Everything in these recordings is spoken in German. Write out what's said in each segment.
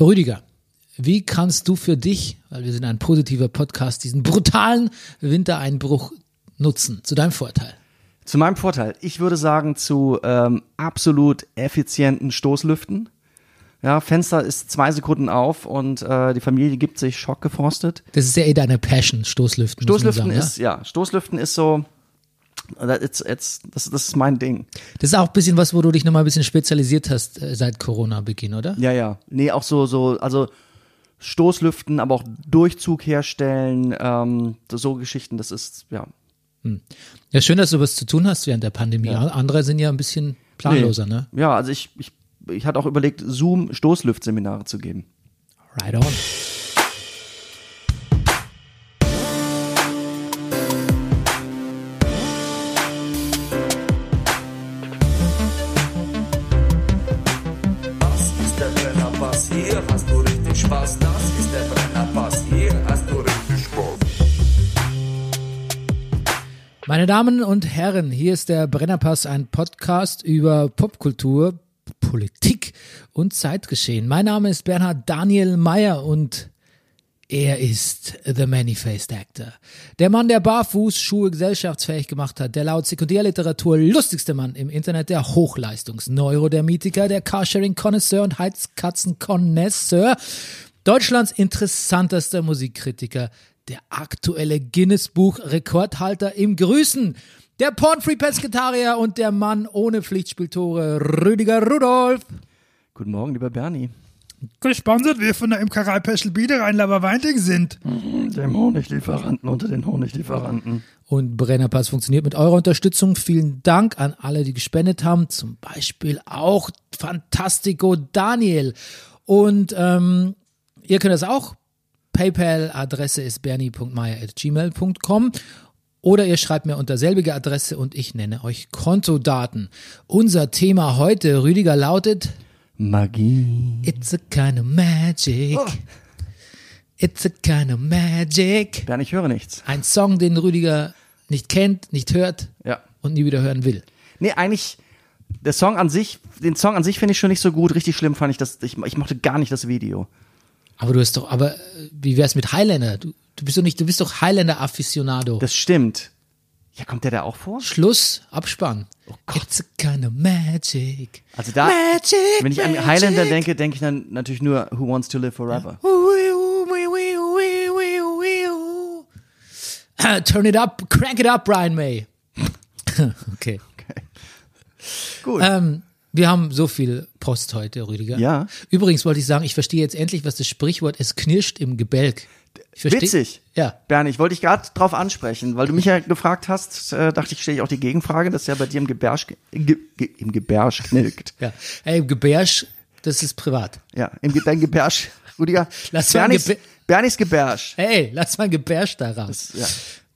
Rüdiger, wie kannst du für dich, weil wir sind ein positiver Podcast, diesen brutalen Wintereinbruch nutzen, zu deinem Vorteil? Zu meinem Vorteil. Ich würde sagen, zu ähm, absolut effizienten Stoßlüften. Ja, Fenster ist zwei Sekunden auf und äh, die Familie gibt sich schockgefrostet. Das ist ja eh deine Passion, Stoßlüften. Stoßlüften sagen, ist, ja, Stoßlüften ist so, it's, it's, das, das ist mein Ding. Ja? Das ist auch ein bisschen was, wo du dich nochmal ein bisschen spezialisiert hast äh, seit Corona-Beginn, oder? Ja, ja. Nee, auch so, so, also Stoßlüften, aber auch Durchzug herstellen, ähm, so Geschichten, das ist, ja. Ja, schön, dass du was zu tun hast während der Pandemie. Andere sind ja ein bisschen planloser, ne? Ja, also ich, ich, ich hatte auch überlegt, Zoom-Stoßlüftseminare zu geben. Right on. Meine Damen und Herren, hier ist der Brennerpass, ein Podcast über Popkultur, Politik und Zeitgeschehen. Mein Name ist Bernhard Daniel Mayer und er ist The Many-Faced Actor. Der Mann, der Barfußschuhe gesellschaftsfähig gemacht hat, der laut Sekundärliteratur lustigste Mann im Internet, der Hochleistungs-Neurodermitiker, der Carsharing-Connoisseur und Heizkatzen-Connoisseur, Deutschlands interessantester Musikkritiker, der aktuelle Guinness-Buch-Rekordhalter im Grüßen, der Pornfree-Pesketarier und der Mann ohne Pflichtspieltore, Rüdiger Rudolf. Guten Morgen, lieber Bernie. Gesponsert wir von der Imkerei Peschel Biederein Laberweinting sind. Dem Honiglieferanten unter den Honiglieferanten. Und Brennerpass funktioniert mit eurer Unterstützung. Vielen Dank an alle, die gespendet haben. Zum Beispiel auch Fantastico Daniel. Und ähm, ihr könnt das auch. PayPal-Adresse ist bernie.meier.gmail.com oder ihr schreibt mir unter selbige Adresse und ich nenne euch Kontodaten. Unser Thema heute, Rüdiger, lautet Magie. It's a kind of magic. It's a kind of magic. Bernie, ich höre nichts. Ein Song, den Rüdiger nicht kennt, nicht hört Ja. und nie wieder hören will. Nee, eigentlich, der Song an sich, den Song an sich finde ich schon nicht so gut. Richtig schlimm fand ich das, ich, ich mochte gar nicht das Video. Aber du hast doch, aber äh, wie wär's mit Highlander? Du, du bist doch nicht, du bist doch Highlander-Afficionado. Das stimmt. Ja, kommt der da auch vor? Schluss, Abspann. It's a kind of magic. Also da, Magic, wenn ich an. Highlander denke, denke ich dann natürlich nur Who Wants to Live Forever. Turn it up, crank it up, Brian May. okay. Gut. Ähm, wir haben so viel Post heute, Rüdiger. Ja. Übrigens wollte ich sagen, ich verstehe jetzt endlich, was das Sprichwort es knirscht im Gebälk. Witzig. Ja. Bernie, ich wollte dich gerade drauf ansprechen, weil du mich ja gefragt hast, äh, dachte ich, stelle ich auch die Gegenfrage, dass ja bei dir im Gebärsch, ge, ge, im Gebärsch knillt. Ja. Ey, Gebärsch, das ist privat. Ja, im dein Gebärsch, Rüdiger. Lass mal Bernies, Gebä- Bernies Gebärsch. Hey, lass mal ein Gebärsch da raus. Ja.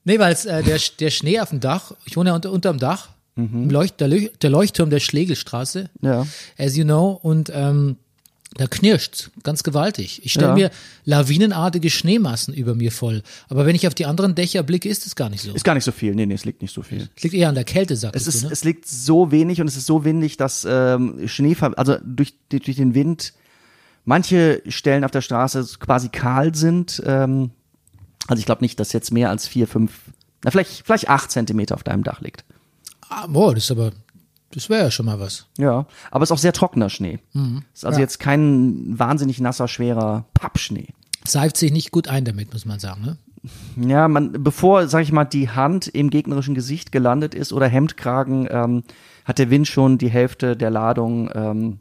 Nee, weil äh, der, der Schnee auf dem Dach, ich wohne ja unter, unterm Dach, im Leucht, der, Leuch- der Leuchtturm der Schlegelstraße, Ja. as you know, und ähm, da knirscht ganz gewaltig. Ich stelle Ja. mir lawinenartige Schneemassen über mir voll. Aber wenn ich auf die anderen Dächer blicke, ist es gar nicht so. Ist gar nicht so viel. Nee, nee, es liegt nicht so viel. Es liegt eher an der Kälte, Es sagst ist, du, ne? es liegt so wenig und es ist so windig, dass ähm, Schnee, also durch, durch durch den Wind, manche Stellen auf der Straße quasi kahl sind. Ähm, also ich glaube nicht, dass jetzt mehr als vier, fünf, na vielleicht, vielleicht acht Zentimeter auf deinem Dach liegt. Ah, boah, das ist aber, das wäre ja schon mal was. Ja, aber es ist auch sehr trockener Schnee. Ist also Ja. jetzt kein wahnsinnig nasser, schwerer Pappschnee. Seift sich nicht gut ein damit, muss man sagen, ne? Ja, man, bevor, sag ich mal, die Hand im gegnerischen Gesicht gelandet ist oder Hemdkragen, ähm, hat der Wind schon die Hälfte der Ladung ähm,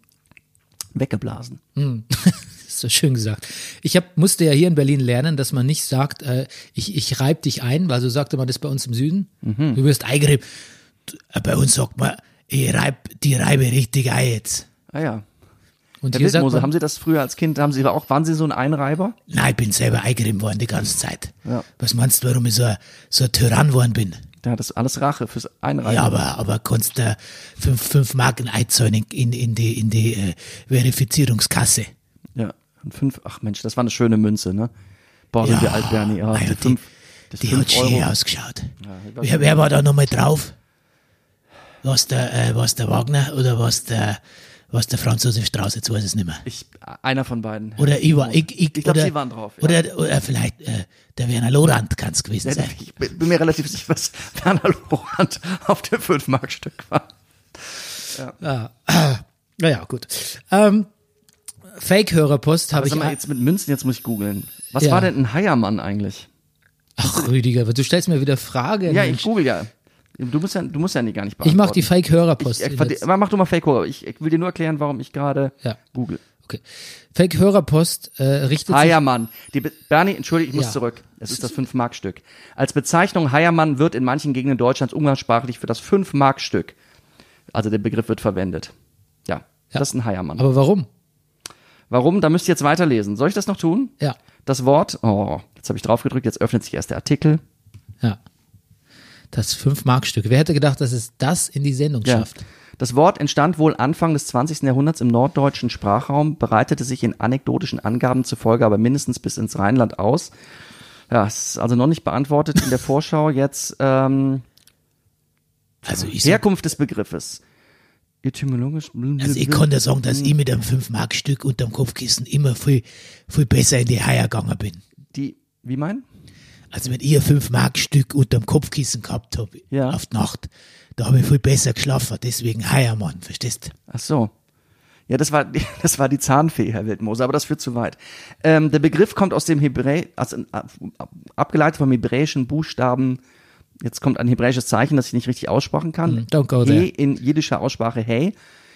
weggeblasen. Das ist so schön gesagt. Ich hab, musste ja hier in Berlin lernen, dass man nicht sagt, äh, ich, ich reib dich ein, weil so sagte man das bei uns im Süden. Mhm. Du wirst eingerieben. Äh, Bei uns sagt man, ich reib, die reibe richtig ein jetzt. Ah ja. Und Herr hier sagt Wildmoser, man, haben Sie das früher als Kind, haben Sie auch, waren Sie so ein Einreiber? nein, ich bin selber eingerieben worden die ganze Zeit. Ja. Was meinst du, warum ich so, ein- so ein Tyrann worden bin? Ja, das ist alles Rache fürs Einreiben. Ja, aber, aber kannst du fünf, fünf Marken einzahlen in, in, in die, in die äh, Verifizierungskasse. Ja, und fünf, ach Mensch, das war eine schöne Münze, ne? Boah, sind wir alt, Bernie. Ja, ah ja, die die- fünf, das Die fünf hat schön Euro. ausgeschaut. wer, wer war da nochmal drauf? Was der, äh, was der Wagner oder was der, Was der Franz Josef Strauß, jetzt weiß ich es nicht mehr. Ich, einer von beiden. Oder ich war, ich, ich, Ich glaub, oder, Sie waren drauf, ja. Oder, oder vielleicht äh, der Werner Lorand kann es gewesen sein. Ich bin mir relativ sicher, dass Werner Lorand auf dem 5-Mark-Stück war. Naja, gut. Ähm, Fake-Hörerpost habe ich. sag mal, jetzt mit Münzen, jetzt muss ich googeln. Was Ja. war denn ein Heiermann eigentlich? Ach, Rüdiger, du stellst mir wieder Fragen. Ja, ich google ja. Du musst ja, du musst ja nicht gar nicht ich beantworten. mache die Fake-Hörerpost. Ich, ich, aber mach du mal Fake Horror. Ich, ich will dir nur erklären, warum ich gerade Ja. google. Okay. Fake-Hörerpost äh, richtet sich. Heiermann. Die Be Bernie, entschuldige, ich muss Ja. zurück. Es ist das 5-Mark-Stück. Als Bezeichnung Heiermann wird in manchen Gegenden Deutschlands umgangssprachlich für das 5-Mark-Stück. Also der Begriff wird verwendet. Ja, Ja. das ist ein Heiermann. Aber warum? Warum? Da müsst ihr jetzt weiterlesen. Soll ich das noch tun? Ja. Das Wort, oh, jetzt habe ich drauf gedrückt, jetzt öffnet sich erst der Artikel. Ja. Das 5-Mark-Stück. Wer hätte gedacht, dass es das in die Sendung Ja. schafft? Das Wort entstand wohl Anfang des 20. Jahrhunderts im norddeutschen Sprachraum, bereitete sich in anekdotischen Angaben zufolge aber mindestens bis ins Rheinland aus. Ja, es ist also noch nicht beantwortet in der Vorschau jetzt. Ähm, Also ich, Herkunft des Begriffes. Etymologisch. also ich dir sagen, dass ich mit einem 5-Mark-Stück unterm Kopfkissen immer viel, viel besser in die Haie gegangen bin. Die, wie mein? Also wenn ich ein 5-Mark-Stück unterm Kopfkissen gehabt habe, Ja. auf die Nacht, da habe ich viel besser geschlafen. Deswegen Heiermann, verstehst Ach so. Ja, das war, das war die Zahnfee, Herr Wildmoser, aber das führt zu weit. Ähm, der Begriff kommt aus dem Hebräi, also, äh, abgeleitet vom hebräischen Buchstaben, jetzt kommt ein hebräisches Zeichen, das ich nicht richtig aussprechen kann. Don't go He there. in jiddischer Aussprache Hey.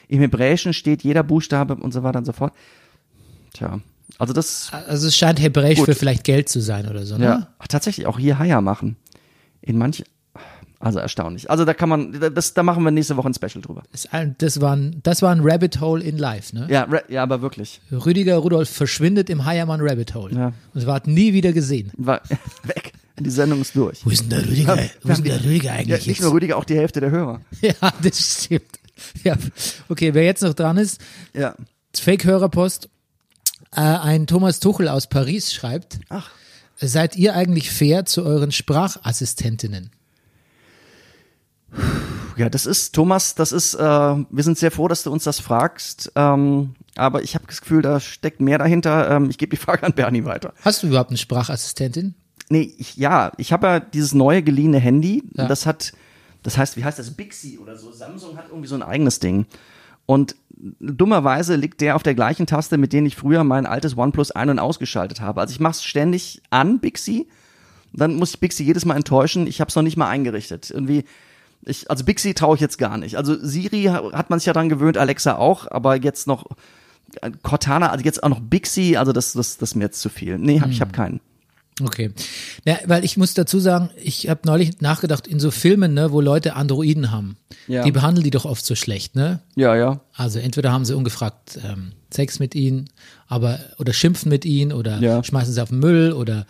Im Hebräischen steht jeder Buchstabe und so weiter und so fort. Tja, also das, Also es scheint hebräisch Gut. für vielleicht Geld zu sein oder so, ne? ja, ach, tatsächlich auch hier Haier machen. In manch, also erstaunlich. Also da kann man, das, da machen wir nächste Woche ein Special drüber. Das, war ein, das war ein Rabbit Hole in Life, ne? Ja, ja, aber wirklich. Rüdiger Rudolf verschwindet im Heiermann Rabbit Hole. Ja. Und wird nie wieder gesehen. War weg. Die Sendung ist durch. Wo ist denn der Rüdiger? Wo ist denn der Rüdiger Ja, eigentlich nicht nur? Rüdiger, auch die Hälfte der Hörer. Ja, das stimmt. Ja, okay, wer jetzt noch dran ist, Ja. Fake-Hörerpost. Äh, ein Thomas Tuchel aus Paris schreibt, Ach. seid ihr eigentlich fair zu euren Sprachassistentinnen? Ja, das ist, Thomas, das ist, äh, wir sind sehr froh, dass du uns das fragst. Ähm, aber ich habe das Gefühl, da steckt mehr dahinter. Ähm, ich gebe die Frage an Bernie weiter. Hast du überhaupt eine Sprachassistentin? Nee, ich, ja, ich habe ja dieses neue geliehene Handy. Ja. Das hat, das heißt, wie heißt das? Bixi oder so. Samsung hat irgendwie so ein eigenes Ding. Und dummerweise liegt der auf der gleichen Taste, mit denen ich früher mein altes OnePlus ein- und ausgeschaltet habe. Also ich mache es ständig an, Bixi. Dann muss ich Bixi jedes Mal enttäuschen. Ich habe es noch nicht mal eingerichtet. Irgendwie, ich, also Bixi traue ich jetzt gar nicht. Also Siri ha- hat man sich ja dran gewöhnt, Alexa auch, aber jetzt noch äh, Cortana, also jetzt auch noch Bixi, also das, das, das ist mir jetzt zu viel. Nee, hab, ich habe keinen. Okay. Ja, weil ich muss dazu sagen, ich habe neulich nachgedacht, in so Filmen, ne, wo Leute Androiden haben, Ja. die behandeln die doch oft so schlecht, ne? Ja, ja. Also entweder haben sie ungefragt ähm, Sex mit ihnen, aber oder schimpfen mit ihnen oder Ja. schmeißen sie auf den Müll oder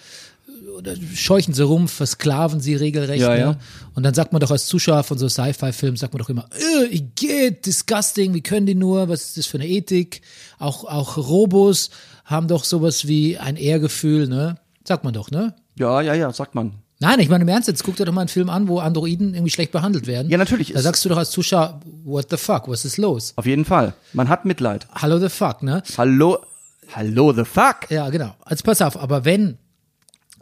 oder scheuchen sie rum, versklaven sie regelrecht. Ja, ne? ja. Und dann sagt man doch als Zuschauer von so Sci-Fi-Filmen, sagt man doch immer, äh, geht, disgusting, wie können die nur, was ist das für eine Ethik? Auch, auch Robos haben doch sowas wie ein Ehrgefühl, ne? Sagt man doch, ne? Ja, ja, ja, sagt man. Nein, ich meine im Ernst, jetzt guck dir doch mal einen Film an, wo Androiden irgendwie schlecht behandelt werden. Ja, natürlich Da sagst du doch als Zuschauer, what the fuck, was ist los? Auf jeden Fall. Man hat Mitleid. Hallo the fuck, ne? Hallo, hallo the fuck. Ja, genau. Also pass auf, aber wenn,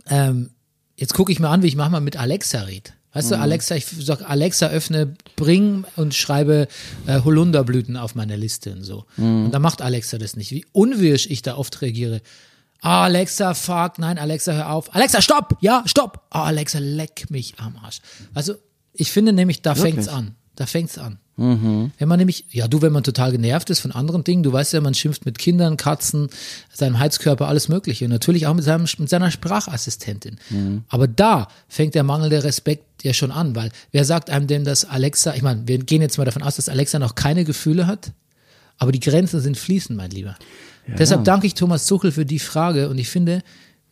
ähm, jetzt gucke ich mir an, wie ich manchmal mit Alexa red. Weißt du, Alexa, ich sag, Alexa, öffne Bring und schreibe äh, Holunderblüten auf meiner Liste und so. Und dann macht Alexa das nicht. Wie unwirsch ich da oft reagiere. Alexa, fuck, nein, Alexa, hör auf. Alexa, stopp! Ja, stopp! Ah, Alexa, leck mich am Arsch. Also, ich finde nämlich, da Wirklich? fängt's an. Da fängt's an. Wenn man nämlich, ja, du, wenn man total genervt ist von anderen Dingen, du weißt ja, man schimpft mit Kindern, Katzen, seinem Heizkörper, alles Mögliche. Und natürlich auch mit, seinem, mit seiner Sprachassistentin. Aber da fängt der mangelnde Respekt ja schon an, weil wer sagt einem denn, dass Alexa, ich meine, wir gehen jetzt mal davon aus, dass Alexa noch keine Gefühle hat, aber die Grenzen sind fließend, mein Lieber. Deshalb danke ich Thomas Zuchel für die Frage und ich finde,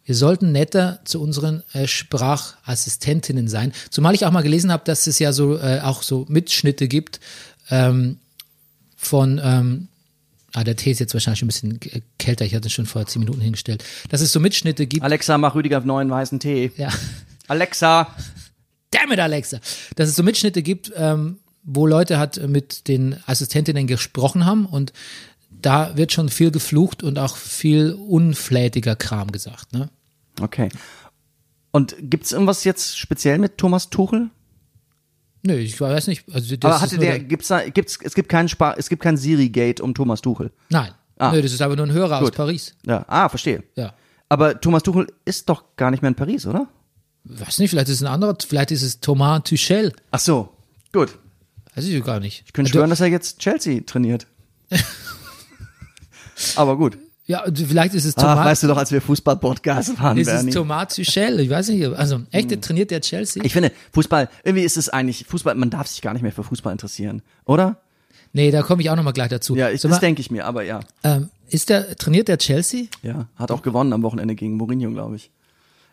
wir sollten netter zu unseren äh, Sprachassistentinnen sein. Zumal ich auch mal gelesen habe, dass es ja so äh, auch so Mitschnitte gibt ähm, von, ähm, ah, der Tee ist jetzt wahrscheinlich ein bisschen kälter, ich hatte es schon vor zehn Minuten hingestellt, dass es so Mitschnitte gibt. Alexa, mach Rüdiger neuen weißen Tee. Ja. Alexa. Damn it, Alexa! Dass es so Mitschnitte gibt, ähm, wo Leute halt mit den Assistentinnen gesprochen haben und da wird schon viel geflucht und auch viel unflätiger Kram gesagt. Ne? Okay. Und gibt's irgendwas jetzt speziell mit Thomas Tuchel? Nö, ich weiß nicht. Also Aber hatte nur der, gibt's da, gibt's, es gibt keinen Spar, es gibt kein Siri-Gate um Thomas Tuchel. Nein. Ah. Nö, das ist aber nur ein Hörer aus Gut. Paris. Ja, ah, verstehe. Ja. Aber Thomas Tuchel ist doch gar nicht mehr in Paris, oder? Weiß nicht, vielleicht ist es ein anderer, vielleicht ist es Thomas Tuchel. Ach so, gut. Weiß ich gar nicht. Ich könnte Also, schwören, dass er jetzt Chelsea trainiert. Aber gut. Ja, vielleicht ist es Ach, Thomas. weißt du doch, als wir Fußball-Podcast waren, ist es Bernie. Thomas Tuchel? Ich weiß nicht. Also, echt, der trainiert der Chelsea? Ich finde, Fußball, irgendwie ist es eigentlich, Fußball, man darf sich gar nicht mehr für Fußball interessieren, oder? nee, da komme ich auch nochmal gleich dazu. Ja, ich, Sag das denke ich mir, aber ja. ähm, ist der, trainiert der Chelsea? Ja, hat auch gewonnen am Wochenende gegen Mourinho, glaube ich.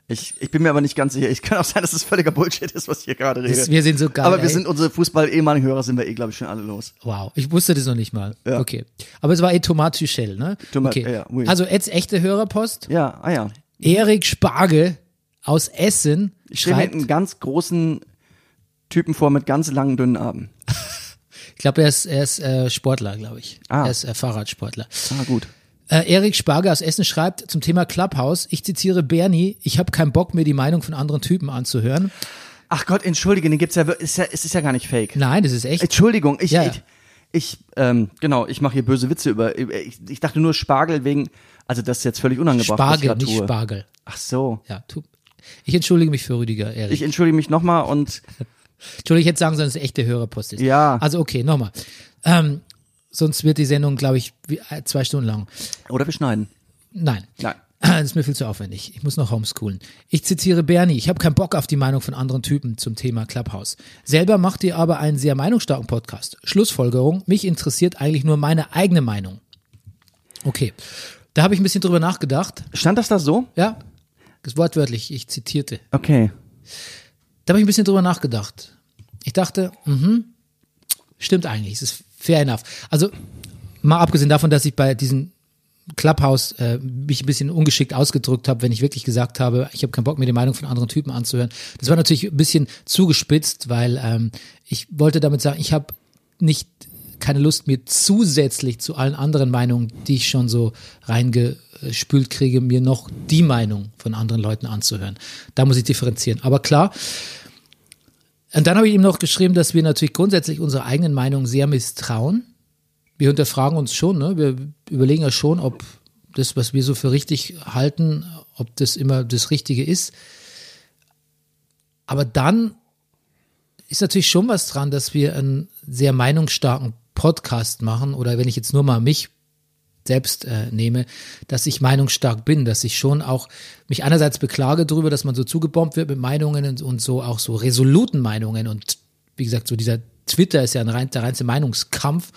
Ich, ich bin mir aber nicht ganz sicher. Ich kann auch sein, dass es völliger Bullshit ist, was ich hier gerade rede. Das, wir sind so geil. aber wir ey. sind unsere Fußball-ehemaligen Hörer sind wir eh, glaube ich, schon alle los. Wow, ich wusste das noch nicht mal. Ja. Okay. Aber es war eh Thomas Tuchel, ne? Thomas- okay. ja, oui. Also jetzt echte Hörerpost. Ja, ah ja. Erik Sparge aus Essen Ich schreibt, einen ganz großen Typen vor mit ganz langen, dünnen Armen. ich glaube, er ist, er ist äh, Sportler, glaube ich. Ah. Er ist äh, Fahrradsportler. Ah, gut. Äh, Erik Sparge aus Essen schreibt zum Thema Clubhouse, ich zitiere Bernie, ich habe keinen Bock, mir die Meinung von anderen Typen anzuhören. Ach Gott, entschuldige, den gibt's ja, ist ja, es ist ja gar nicht fake. Nein, das ist echt. Entschuldigung, ich, Ja, ich, ich ähm, genau, ich mache hier böse Witze über, ich, ich dachte nur Spargel wegen, also das ist jetzt völlig unangebracht, Spargel, nicht. Spargel. Ach so. Ja, tu. Ich entschuldige mich für Rüdiger, Erik. Ich entschuldige mich nochmal und Entschuldige, ich hätte sagen sollen, dass es echte Hörerpost ist. Ja. Also okay, nochmal. Ähm, sonst wird die Sendung, glaube ich, äh, zwei Stunden lang. oder wir schneiden. Nein. Nein. Das ist mir viel zu aufwendig. Ich muss noch homeschoolen. Ich zitiere Bernie. Ich habe keinen Bock auf die Meinung von anderen Typen zum Thema Clubhouse. Selber macht ihr aber einen sehr meinungsstarken Podcast. Schlussfolgerung. Mich interessiert eigentlich nur meine eigene Meinung. Okay. Da habe ich ein bisschen drüber nachgedacht. Stand das da so? Ja. Das wortwörtlich. Ich zitierte. Okay. Da habe ich ein bisschen drüber nachgedacht. Ich dachte, mhm, stimmt eigentlich, es ist fair enough. Also mal abgesehen davon, dass ich bei diesem Clubhouse äh, mich ein bisschen ungeschickt ausgedrückt habe, wenn ich wirklich gesagt habe, ich habe keinen Bock, mir die Meinung von anderen Typen anzuhören. Das war natürlich ein bisschen zugespitzt, weil ähm, ich wollte damit sagen, ich habe nicht keine Lust, mir zusätzlich zu allen anderen Meinungen, die ich schon so reingespült kriege, mir noch die Meinung von anderen Leuten anzuhören. Da muss ich differenzieren. Aber klar, und dann habe ich ihm noch geschrieben, dass wir natürlich grundsätzlich unserer eigenen Meinung sehr misstrauen. Wir hinterfragen uns schon, ne? wir überlegen ja schon, ob das, was wir so für richtig halten, ob das immer das Richtige ist. Aber dann ist natürlich schon was dran, dass wir einen sehr meinungsstarken Podcast machen oder wenn ich jetzt nur mal mich selbst äh, nehme, dass ich meinungsstark bin, dass ich schon auch mich einerseits beklage darüber, dass man so zugebombt wird mit Meinungen und, und so auch so resoluten Meinungen und wie gesagt, so dieser Twitter ist ja ein rein, der reinste Meinungskampf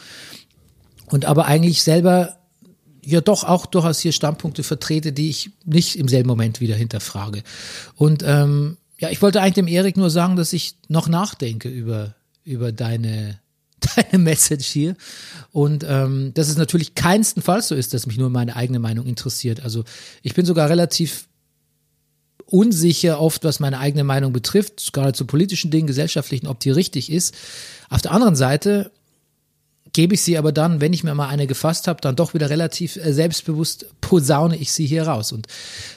und aber eigentlich selber ja doch auch durchaus hier Standpunkte vertrete, die ich nicht im selben Moment wieder hinterfrage. Und ähm, ja, ich wollte eigentlich dem Erik nur sagen, dass ich noch nachdenke über, über deine, deine Message hier. Und ähm, dass es natürlich keinstenfalls so ist, dass mich nur meine eigene Meinung interessiert. Also ich bin sogar relativ unsicher oft, was meine eigene Meinung betrifft, gerade zu politischen Dingen, gesellschaftlichen, ob die richtig ist. Auf der anderen Seite gebe ich sie aber dann, wenn ich mir mal eine gefasst habe, dann doch wieder relativ äh, selbstbewusst posaune ich sie hier raus. Und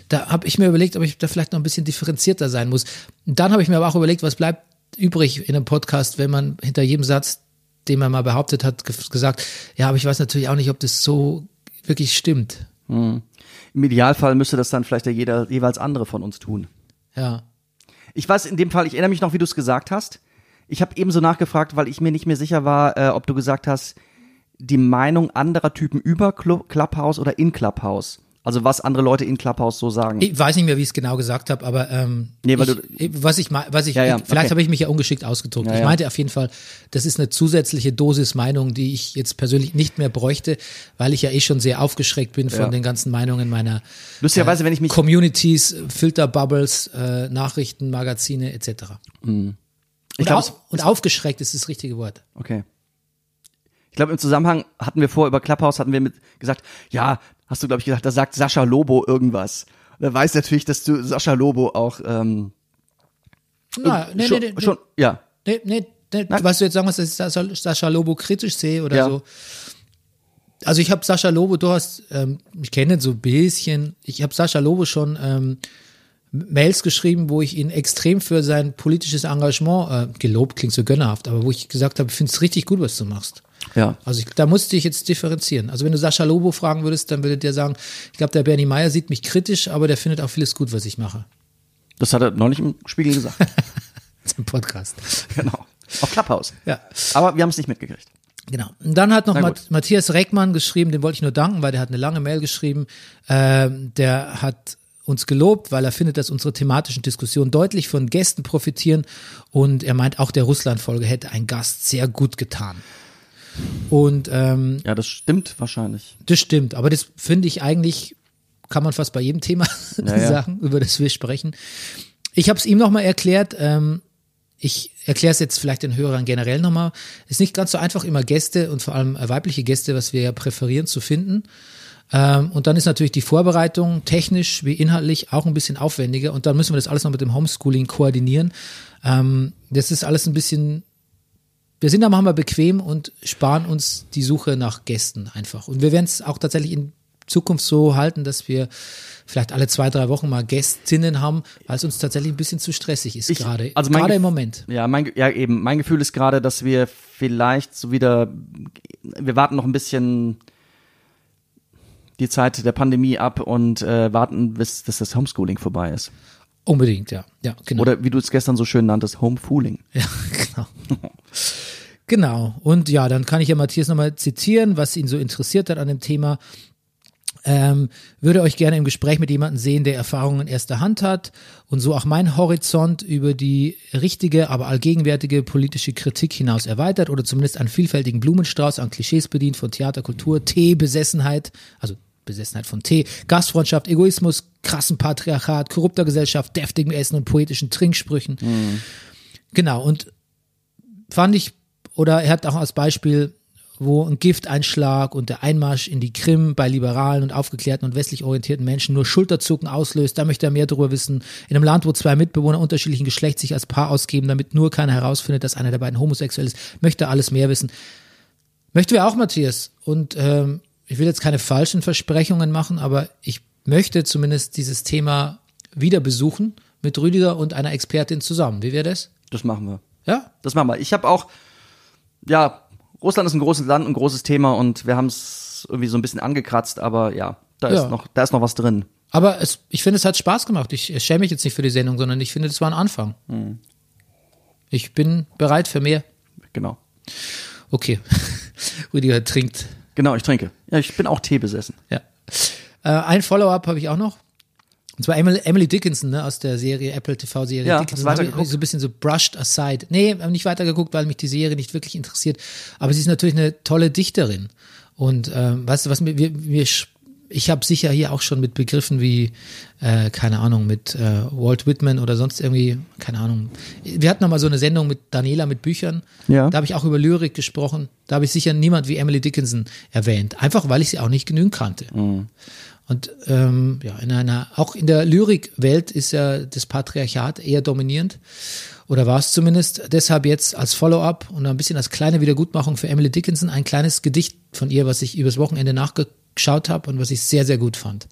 da habe ich mir überlegt, ob ich da vielleicht noch ein bisschen differenzierter sein muss. Dann habe ich mir aber auch überlegt, was bleibt übrig in einem Podcast, wenn man hinter jedem Satz, den man mal behauptet hat, ge gesagt, ja, aber ich weiß natürlich auch nicht, ob das so wirklich stimmt. Im Idealfall müsste das dann vielleicht jeder jeweils andere von uns tun. Ja. Ich weiß in dem Fall, ich erinnere mich noch, wie du es gesagt hast. Ich habe ebenso nachgefragt, weil ich mir nicht mehr sicher war, äh, ob du gesagt hast, die Meinung anderer Typen über Clu Clubhouse oder in Clubhouse. Also was andere Leute in Clubhouse so sagen. Ich weiß nicht mehr, wie ich es genau gesagt habe, aber ähm, Nee, weil ich, was ich was ich Ja, ja, vielleicht okay. habe ich mich ja ungeschickt ausgedrückt. Ja, ich meinte auf jeden Fall, das ist eine zusätzliche Dosis Meinung, die ich jetzt persönlich nicht mehr bräuchte, weil ich ja eh schon sehr aufgeschreckt bin von den ganzen Meinungen meiner Lustigerweise, wenn ich mich Communities, Filterbubbles, äh, Nachrichten, Magazine etc. ich Und, glaube, au und aufgeschreckt ist das richtige Wort. Okay. Ich glaube, im Zusammenhang hatten wir vor über Clubhouse, hatten wir mit gesagt, ja, hast du, glaube ich, gesagt, da sagt Sascha Lobo irgendwas. Er weiß natürlich, dass du Sascha Lobo auch ähm, Na, nee, schon, nee, nee, schon, ja. nee, nee, Ne, Nein. was du jetzt sagen musst, dass ich Sascha, Sascha Lobo kritisch sehe oder Ja. so. Also ich habe Sascha Lobo, du hast, ähm, ich kenne ihn so ein bisschen, ich habe Sascha Lobo schon ähm, Mails geschrieben, wo ich ihn extrem für sein politisches Engagement äh, gelobt, klingt so gönnerhaft, aber wo ich gesagt habe, ich finde es richtig gut, was du machst. Ja. Also ich, da musste ich jetzt differenzieren. Also wenn du Sascha Lobo fragen würdest, dann würde der sagen, ich glaube, der Bernie Meyer sieht mich kritisch, aber der findet auch vieles gut, was ich mache. Das hat er neulich im Spiegel gesagt. Zum Podcast. genau. Auf Clubhouse. Ja. Aber wir haben es nicht mitgekriegt. Genau. Und dann hat noch Mat. Matthias Reckmann geschrieben, dem wollte ich nur danken, weil der hat eine lange Mail geschrieben. Ähm, der hat uns gelobt, weil er findet, dass unsere thematischen Diskussionen deutlich von Gästen profitieren und er meint, auch der Russland-Folge hätte ein Gast sehr gut getan. Und ähm, Ja, das stimmt wahrscheinlich. das stimmt, aber das finde ich eigentlich, kann man fast bei jedem Thema Ja, ja. sagen, über das wir sprechen. Ich habe es ihm nochmal erklärt, ähm, ich erkläre es jetzt vielleicht den Hörern generell nochmal. Ist nicht ganz so einfach, immer Gäste und vor allem weibliche Gäste, was wir ja präferieren, zu finden. Ähm, und dann ist natürlich die Vorbereitung technisch wie inhaltlich auch ein bisschen aufwendiger. Und dann müssen wir das alles noch mit dem Homeschooling koordinieren. Ähm, das ist alles ein bisschen wir sind da manchmal bequem und sparen uns die Suche nach Gästen einfach. Und wir werden es auch tatsächlich in Zukunft so halten, dass wir vielleicht alle zwei, drei Wochen mal Gästinnen haben, weil es uns tatsächlich ein bisschen zu stressig ist Ich- gerade. also gerade im Moment. Ja, mein, ja, eben. Mein Gefühl ist gerade, dass wir vielleicht so wieder, wir warten noch ein bisschen die Zeit der Pandemie ab und äh, warten, bis, bis das Homeschooling vorbei ist. Unbedingt, ja. Ja, genau. Oder wie du es gestern so schön nanntest, Homefooling. Ja, genau. genau. Und ja, dann kann ich ja Matthias nochmal zitieren, was ihn so interessiert hat an dem Thema. Ähm, würde euch gerne im Gespräch mit jemandem sehen, der Erfahrungen in erster Hand hat und so auch mein Horizont über die richtige, aber allgegenwärtige politische Kritik hinaus erweitert oder zumindest einen vielfältigen Blumenstrauß an Klischees bedient von Theater, Kultur, Tee, Besessenheit, also Besessenheit von Tee, Gastfreundschaft, Egoismus, krassen Patriarchat, korrupter Gesellschaft, deftigem Essen und poetischen Trinksprüchen. Genau, und fand ich, oder er hat auch als Beispiel, wo ein Gifteinschlag und der Einmarsch in die Krim bei liberalen und aufgeklärten und westlich orientierten Menschen nur Schulterzucken auslöst. Da möchte er mehr darüber wissen. In einem Land, wo zwei Mitbewohner unterschiedlichen Geschlechts sich als Paar ausgeben, damit nur keiner herausfindet, dass einer der beiden homosexuell ist, möchte er alles mehr wissen. Möchten wir auch, Matthias. Und ähm, ich will jetzt keine falschen Versprechungen machen, aber ich möchte zumindest dieses Thema wieder besuchen mit Rüdiger und einer Expertin zusammen. Wie wäre das? Das machen wir. Ja? Das machen wir. Ich habe auch, ja, Russland ist ein großes Land, ein großes Thema und wir haben es irgendwie so ein bisschen angekratzt, aber ja, da Ja. ist noch, da ist noch was drin. Aber es, ich finde, es hat Spaß gemacht. Ich schäme mich jetzt nicht für die Sendung, sondern ich finde, das war ein Anfang. Ich bin bereit für mehr. Genau. Okay. Rüdiger trinkt. Genau, ich trinke. Ja, ich bin auch Tee besessen. Ja. Äh, ein Follow-up habe ich auch noch. Und zwar Emily, Emily Dickinson, ne, aus der Serie, Apple TV-Serie Ja, Dickinson. ich so ein bisschen so brushed aside. Nee, habe nicht weitergeguckt, weil mich die Serie nicht wirklich interessiert. Aber sie ist natürlich eine tolle Dichterin. Und ähm, weißt du, was mir, wir, wir, ich habe sicher hier auch schon mit Begriffen wie, äh, keine Ahnung, mit äh, Walt Whitman oder sonst irgendwie, keine Ahnung. Wir hatten noch mal so eine Sendung mit Daniela mit Büchern. Ja. Da habe ich auch über Lyrik gesprochen. Da habe ich sicher niemand wie Emily Dickinson erwähnt. Einfach weil ich sie auch nicht genügend kannte. Und ähm, ja, in einer, auch in der Lyrikwelt ist ja das Patriarchat eher dominierend. Oder war es zumindest. Deshalb jetzt als Follow-up und ein bisschen als kleine Wiedergutmachung für Emily Dickinson ein kleines Gedicht von ihr, was ich übers Wochenende nachgeschaut habe und was ich sehr, sehr gut fand.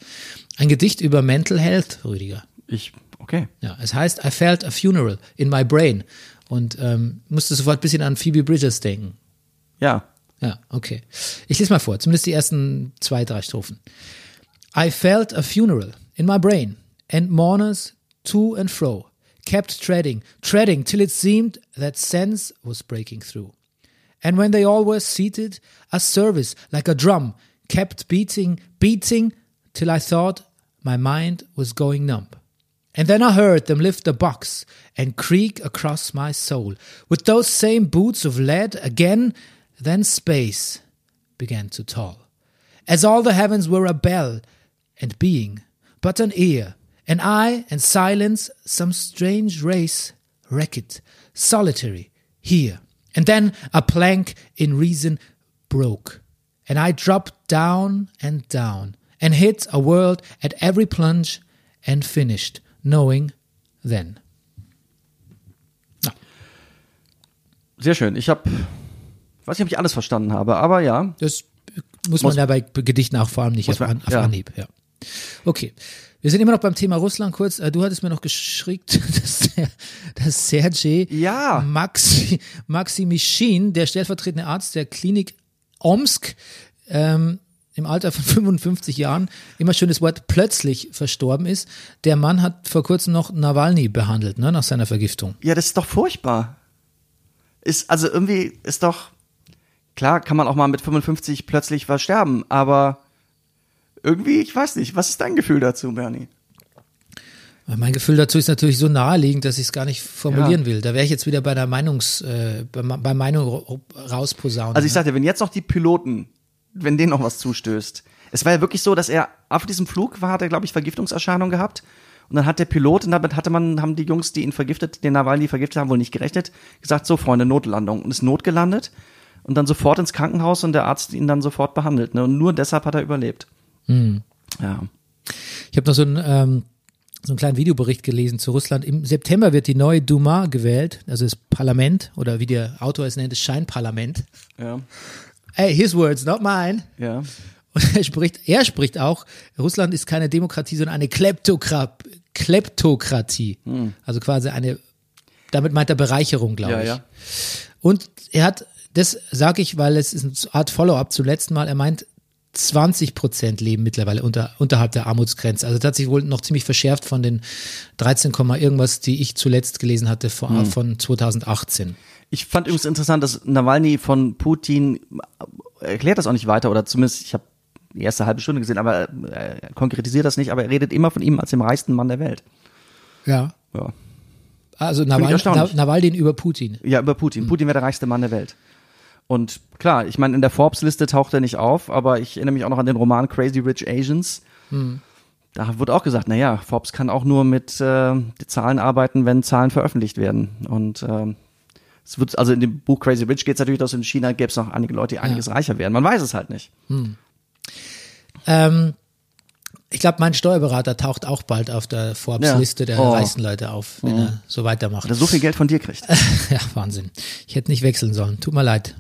Ein Gedicht über Mental Health, Rüdiger. Ich, okay. Ja, es heißt I felt a funeral in my brain. Und ähm, musste sofort ein bisschen an Phoebe Bridgers denken. Ja. Ja, okay. Ich lese mal vor, zumindest die ersten zwei, drei Strophen. I felt a funeral in my brain, and mourners to and fro kept treading, treading till it seemed that sense was breaking through. And when they all were seated, a service like a drum kept beating, beating till I thought my mind was going numb. And then I heard them lift the box and creak across my soul with those same boots of lead again. Then space began to toll, as all the heavens were a bell and being but an ear, an eye and silence, some strange race, wrecked, solitary, here. And then a plank in reason broke, and I dropped down and down and hit a world at every plunge and finished, knowing then. Sehr schön. Ich habe, weiß nicht, ob ich alles verstanden habe, aber ja. Das muss man Muss- ja bei Gedichten auch vor allem nicht auf, man- an, auf ja. Anhieb. Ja. Okay. Wir sind immer noch beim Thema Russland kurz. Äh, Du hattest mir noch geschickt, dass, der, dass Sergej Ja. Maxi, Maximishin, der stellvertretende Arzt der Klinik Omsk, ähm, im Alter von 55 Jahren, immer schön das Wort plötzlich verstorben ist. Der Mann hat vor kurzem noch Nawalny behandelt, ne, nach seiner Vergiftung. Ja, das ist doch furchtbar. Ist, also irgendwie ist doch, klar kann man auch mal mit 55 plötzlich versterben, aber irgendwie, ich weiß nicht, was ist dein Gefühl dazu, Bernie? Mein Gefühl dazu ist natürlich so naheliegend, dass ich es gar nicht formulieren Ja. will. Da wäre ich jetzt wieder bei der Meinungs, äh, bei, bei Meinung rausposaunen. Also ich sagte, wenn jetzt noch die Piloten, wenn denen noch was zustößt. Es war ja wirklich so, dass er auf diesem Flug war, hat er, glaube ich, Vergiftungserscheinungen gehabt. Und dann hat der Pilot, und damit hatte man, haben die Jungs, die ihn vergiftet, den Nawalny vergiftet haben, wohl nicht gerechnet, gesagt, so Freunde, Notlandung. Und ist notgelandet und dann sofort ins Krankenhaus und der Arzt ihn dann sofort behandelt. Ne? Und nur deshalb hat er überlebt. Ja. Ich habe noch so einen, ähm, so einen kleinen Videobericht gelesen zu Russland. Im September wird die neue Duma gewählt, also das Parlament oder wie der Autor es nennt, das Scheinparlament. Ja. Hey, his words, not mine. Ja. Und er spricht, er spricht auch, Russland ist keine Demokratie, sondern eine Kleptokra Kleptokratie. Also quasi eine, damit meint er Bereicherung, glaube Ja, ich. ja. Und er hat, das sage ich, weil es ist eine Art Follow-up zum letzten Mal, er meint, 20 Prozent leben mittlerweile unter, unterhalb der Armutsgrenze. Also das hat sich wohl noch ziemlich verschärft von den 13, Komma irgendwas, die ich zuletzt gelesen hatte von, von 2018. Ich fand übrigens interessant, dass Nawalny von Putin äh, erklärt das auch nicht weiter oder zumindest ich habe die erste halbe Stunde gesehen, aber äh, er konkretisiert das nicht, aber er redet immer von ihm als dem reichsten Mann der Welt. Ja. Ja, Also Nawalny, erstaunlich. Nawalny über Putin. ja über Putin. Putin wäre der reichste Mann der Welt. Und klar, ich meine, in der Forbes-Liste taucht er nicht auf, aber ich erinnere mich auch noch an den Roman Crazy Rich Asians. Da wurde auch gesagt, naja, Forbes kann auch nur mit äh, Zahlen arbeiten, wenn Zahlen veröffentlicht werden. Und ähm, es wird, also in dem Buch Crazy Rich geht es natürlich, dass in China gäbe es noch einige Leute, die einiges reicher werden. Man weiß es halt nicht. Ähm, ich glaube, mein Steuerberater taucht auch bald auf der Forbes-Liste der Oh. reichsten Leute auf, wenn er so weitermacht. Weil er so viel Geld von dir kriegt. ja, Wahnsinn. Ich hätte nicht wechseln sollen. Tut mir leid.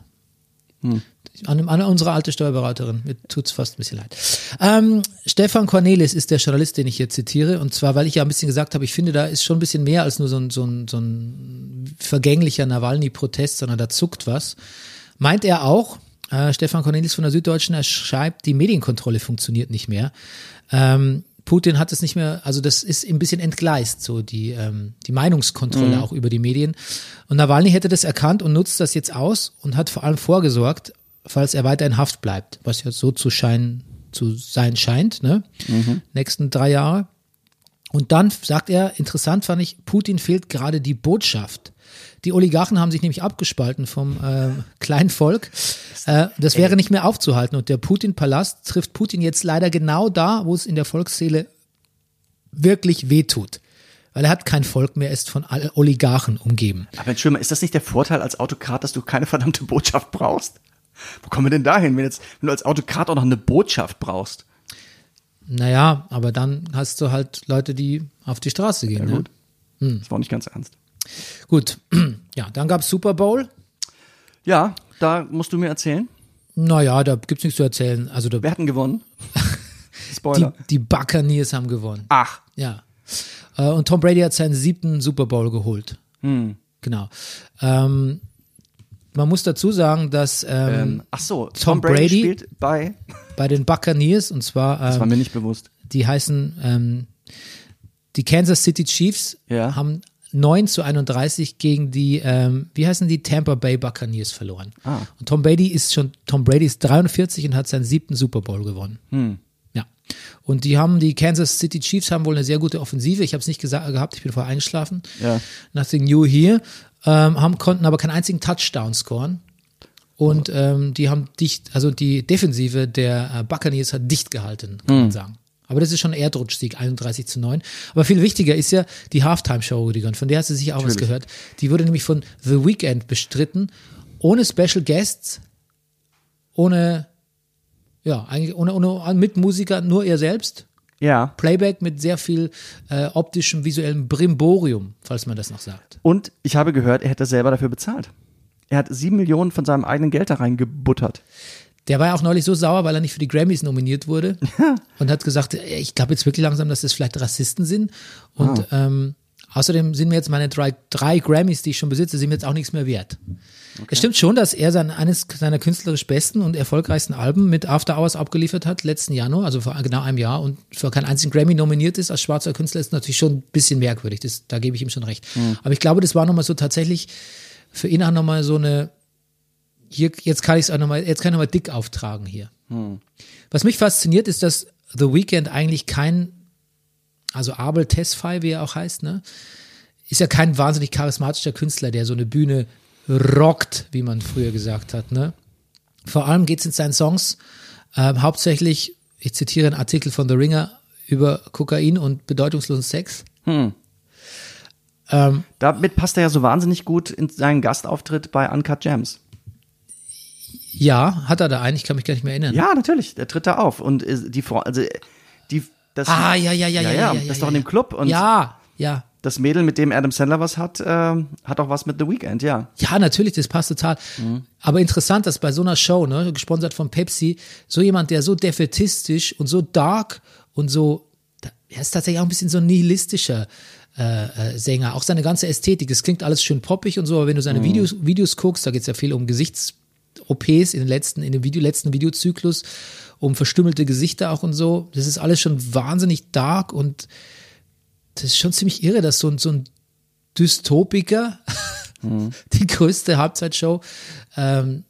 An, an unsere alte Steuerberaterin. Mir tut's fast ein bisschen leid. Ähm, Stefan Cornelis ist der Journalist, den ich hier zitiere. Und zwar, weil ich ja ein bisschen gesagt habe, ich finde, da ist schon ein bisschen mehr als nur so ein, so ein, so ein vergänglicher Nawalny-Protest, sondern da zuckt was. Meint er auch, äh, Stefan Cornelis von der Süddeutschen, er schreibt, die Medienkontrolle funktioniert nicht mehr. Ähm, Putin hat es nicht mehr, also das ist ein bisschen entgleist, so die, ähm, die Meinungskontrolle auch über die Medien. Und Nawalny hätte das erkannt und nutzt das jetzt aus und hat vor allem vorgesorgt, falls er weiter in Haft bleibt, was ja so zu scheinen, zu sein scheint, ne? Nächsten drei Jahre. Und dann sagt er, interessant fand ich, Putin fehlt gerade die Botschaft. Die Oligarchen haben sich nämlich abgespalten vom äh, kleinen Volk. Äh, das wäre nicht mehr aufzuhalten. Und der Putin-Palast trifft Putin jetzt leider genau da, wo es in der Volksseele wirklich wehtut. Weil er hat kein Volk mehr, ist von Oligarchen umgeben. Aber Entschuldigung, ist das nicht der Vorteil als Autokrat, dass du keine verdammte Botschaft brauchst? Wo kommen wir denn dahin, wenn, jetzt, wenn du als Autokrat auch noch eine Botschaft brauchst? Naja, aber dann hast du halt Leute, die auf die Straße gehen. ne? Gut. Das war auch nicht ganz ernst. Gut, ja, dann gab's Super Bowl. Ja, da musst du mir erzählen. Naja, da gibt's nichts zu erzählen. Also da, Wer hat denn gewonnen? die, Spoiler. die Buccaneers haben gewonnen. Ach, Ja. Äh, Und Tom Brady hat seinen siebten Super Bowl geholt. Hm. Genau. Ähm, man muss dazu sagen, dass ähm, ähm, ach so, Tom, Tom Brady, Brady- spielt bei, bei den Buccaneers, und zwar, das war ähm, mir nicht bewusst. die heißen, ähm, die Kansas City Chiefs Ja. haben 9 zu 31 gegen die, ähm, wie heißen die, Tampa Bay Buccaneers verloren. Ah. Und Tom Brady ist schon, Tom Brady ist 43 und hat seinen siebten Super Bowl gewonnen. Hm. Ja. Und die haben, die Kansas City Chiefs haben wohl eine sehr gute Offensive. Ich habe es nicht gesagt, gehabt, ich bin vorher eingeschlafen. Ja. Nothing new here. Ähm, haben, konnten aber keinen einzigen Touchdown scoren. Und ähm, die haben dicht, also die Defensive der äh, Buccaneers hat dicht gehalten, kann man sagen. Aber das ist schon ein Erdrutschsieg, 31 zu 9. Aber viel wichtiger ist ja die Halftime-Show, Rüdiger. Und von der hast du sicher auch was Natürlich. gehört. Die wurde nämlich von The Weeknd bestritten, ohne Special Guests, ohne, ja, eigentlich ohne, ohne mit Musiker, nur er selbst. Ja. Playback mit sehr viel äh, optischem, visuellem Brimborium, falls man das noch sagt. Und ich habe gehört, er hätte selber dafür bezahlt. Er hat sieben Millionen von seinem eigenen Geld da reingebuttert. Der war ja auch neulich so sauer, weil er nicht für die Grammys nominiert wurde und hat gesagt, ey, ich glaube jetzt wirklich langsam, dass das vielleicht Rassisten sind. Und ähm, außerdem sind mir jetzt meine drei, drei Grammys, die ich schon besitze, sind mir jetzt auch nichts mehr wert. Es stimmt schon, dass er sein, eines seiner künstlerisch besten und erfolgreichsten Alben mit After Hours abgeliefert hat, letzten Januar, also vor genau einem Jahr und für keinen einzigen Grammy nominiert ist als schwarzer Künstler, ist natürlich schon ein bisschen merkwürdig. Das, da gebe ich ihm schon recht. Aber ich glaube, das war nochmal so tatsächlich für ihn auch nochmal so eine, hier, jetzt kann ich es auch nochmal, jetzt kann ich nochmal dick auftragen hier. Was mich fasziniert, ist, dass The Weeknd eigentlich kein, also Abel Tesfaye, wie er auch heißt, ne, ist ja kein wahnsinnig charismatischer Künstler, der so eine Bühne rockt, wie man früher gesagt hat, ne. Vor allem geht es in seinen Songs ähm, hauptsächlich, ich zitiere einen Artikel von The Ringer über Kokain und bedeutungslosen Sex. Ähm, Damit passt er ja so wahnsinnig gut in seinen Gastauftritt bei Uncut Gems. Ja, hat er da einen, ich kann mich gar nicht mehr erinnern. Ja, natürlich, der tritt da auf. Und äh, die Frau, also äh, die, das, Ah, ja, ja, ja, ja, ja, ja, das ja, ist doch in ja. dem Club. Und ja, ja. das Mädel, mit dem Adam Sandler was hat, äh, hat auch was mit The Weeknd, ja. Ja, natürlich, das passt total. Aber interessant, dass bei so einer Show, ne, gesponsert von Pepsi, so jemand, der so defetistisch und so dark und so, er ist tatsächlich auch ein bisschen so ein nihilistischer äh, äh, Sänger. Auch seine ganze Ästhetik, das klingt alles schön poppig und so, aber wenn du seine Videos, Videos guckst, da geht's ja viel um Gesichts-OPs in den letzten, in dem Video, letzten Videozyklus, um verstümmelte Gesichter auch und so. Das ist alles schon wahnsinnig dark und das ist schon ziemlich irre, dass so ein, so ein Dystopiker die größte Halbzeitshow, ähm,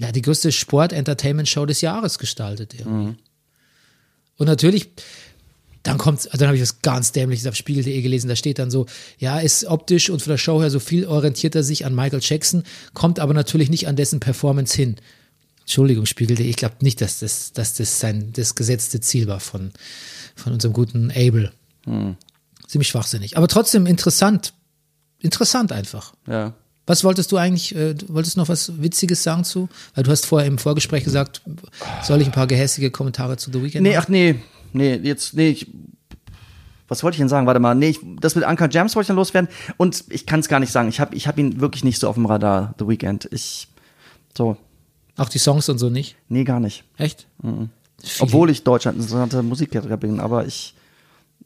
ja, die größte Sport-Entertainment-Show des Jahres gestaltet. Irgendwie. Und natürlich, dann kommt, also dann habe ich was ganz Dämliches auf Spiegel.de gelesen, da steht dann so, ja, ist optisch und von der Show her so viel orientiert er sich an Michael Jackson, kommt aber natürlich nicht an dessen Performance hin. Entschuldigung, Spiegel.de, ich glaube nicht, dass das, dass das sein, das gesetzte Ziel war von, von unserem guten Abel. Ziemlich schwachsinnig. Aber trotzdem interessant. Interessant einfach. Ja. Was wolltest du eigentlich, äh, du wolltest noch was Witziges sagen zu? Weil du hast vorher im Vorgespräch gesagt, soll ich ein paar gehässige Kommentare zu The Weeknd Nee, machen? ach nee, nee, jetzt, nee, ich, was wollte ich denn sagen? Warte mal, nee, ich, das mit Uncut Gems wollte ich dann loswerden. Und ich kann es gar nicht sagen. Ich habe ich hab ihn wirklich nicht so auf dem Radar, The Weeknd. Ich, so, Auch die Songs und so nicht? nee, gar nicht. Echt? Viele- Obwohl ich Deutschland ein interessanter Musiklehrer bin, aber ich,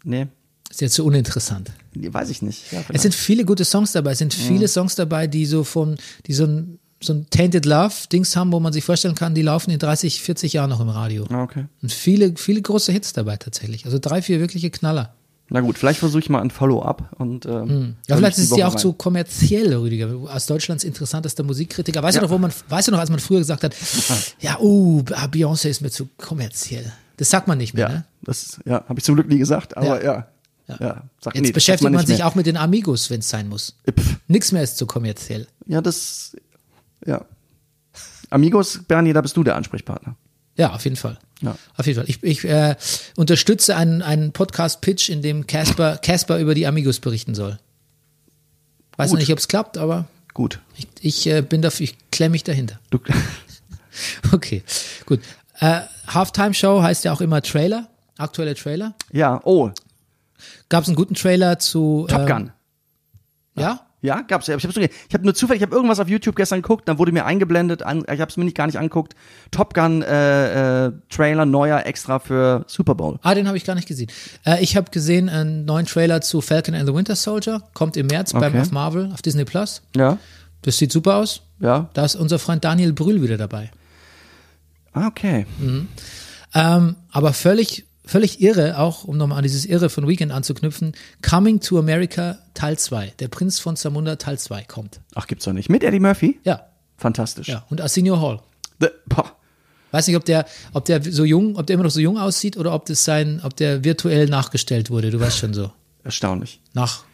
nee, Ist jetzt so uninteressant. nee, weiß ich nicht. Ja, Es sind viele gute Songs dabei. Es sind viele Songs dabei, die so von, die so ein, so ein Tainted Love-Dings haben, wo man sich vorstellen kann, die laufen in 30, 40 Jahren noch im Radio. Ah, okay. Und viele, viele große Hits dabei tatsächlich. Also drei, vier wirkliche Knaller. Na gut, vielleicht versuche ich mal ein Follow-up und ähm, Ja, höre vielleicht ist die es Woche auch rein. zu kommerziell, Rüdiger. Aus Deutschlands interessantester Musikkritiker. Weißt Ja. du noch, wo man, weißt du noch, als man früher gesagt hat, ja, uh, Beyoncé ist mir zu kommerziell. Das sagt man nicht mehr, Ja, ne? das ja, habe ich zum Glück nie gesagt, aber Ja. ja. Ja, sag, Jetzt nee, beschäftigt man, nicht sich mehr. auch mit den Amigos, wenn es sein muss. Pff, Nix mehr ist zu kommerziell. Ja, das, ja. Amigos, Bernie, da bist du der Ansprechpartner. Ja, auf jeden Fall. Ja. Auf jeden Fall. Ich, ich äh, unterstütze einen, einen Podcast-Pitch, in dem Casper, Casper über die Amigos berichten soll. Weiß noch Gut. nicht, ob es klappt, aber Gut. ich, ich äh, bin dafür, ich klemme mich dahinter. Du, Okay, gut. Äh, Halftime-Show heißt ja auch immer Trailer, aktuelle Trailer. ja, oh, Gab es einen guten Trailer zu Top ähm, Gun. Ja? Ja, gab's ja. Ich habe ich hab nur zufällig, ich habe irgendwas auf YouTube gestern geguckt, dann wurde mir eingeblendet, an, ich habe es mir nicht gar nicht angeguckt. Top Gun äh, äh, Trailer neuer extra für Super Bowl. Ah, den habe ich gar nicht gesehen. Äh, ich habe gesehen einen neuen Trailer zu Falcon and the Winter Soldier, kommt im März beim Okay. auf Marvel auf Disney Plus. Ja, Das sieht super aus. ja. Da ist unser Freund Daniel Brühl wieder dabei. Ah, okay. Ähm, aber völlig, völlig irre, auch um nochmal an dieses Irre von Weekend anzuknüpfen, Coming to America Teil 2. Der Prinz von Zamunda Teil 2 kommt. Ach, gibt's doch nicht. Mit Eddie Murphy? Ja, Fantastisch. ja. Und Arsenio Hall. The. Weiß nicht, ob der, ob der so jung, ob der immer noch so jung aussieht oder ob das sein, ob der virtuell nachgestellt wurde. Du weißt schon so. Erstaunlich. Nach,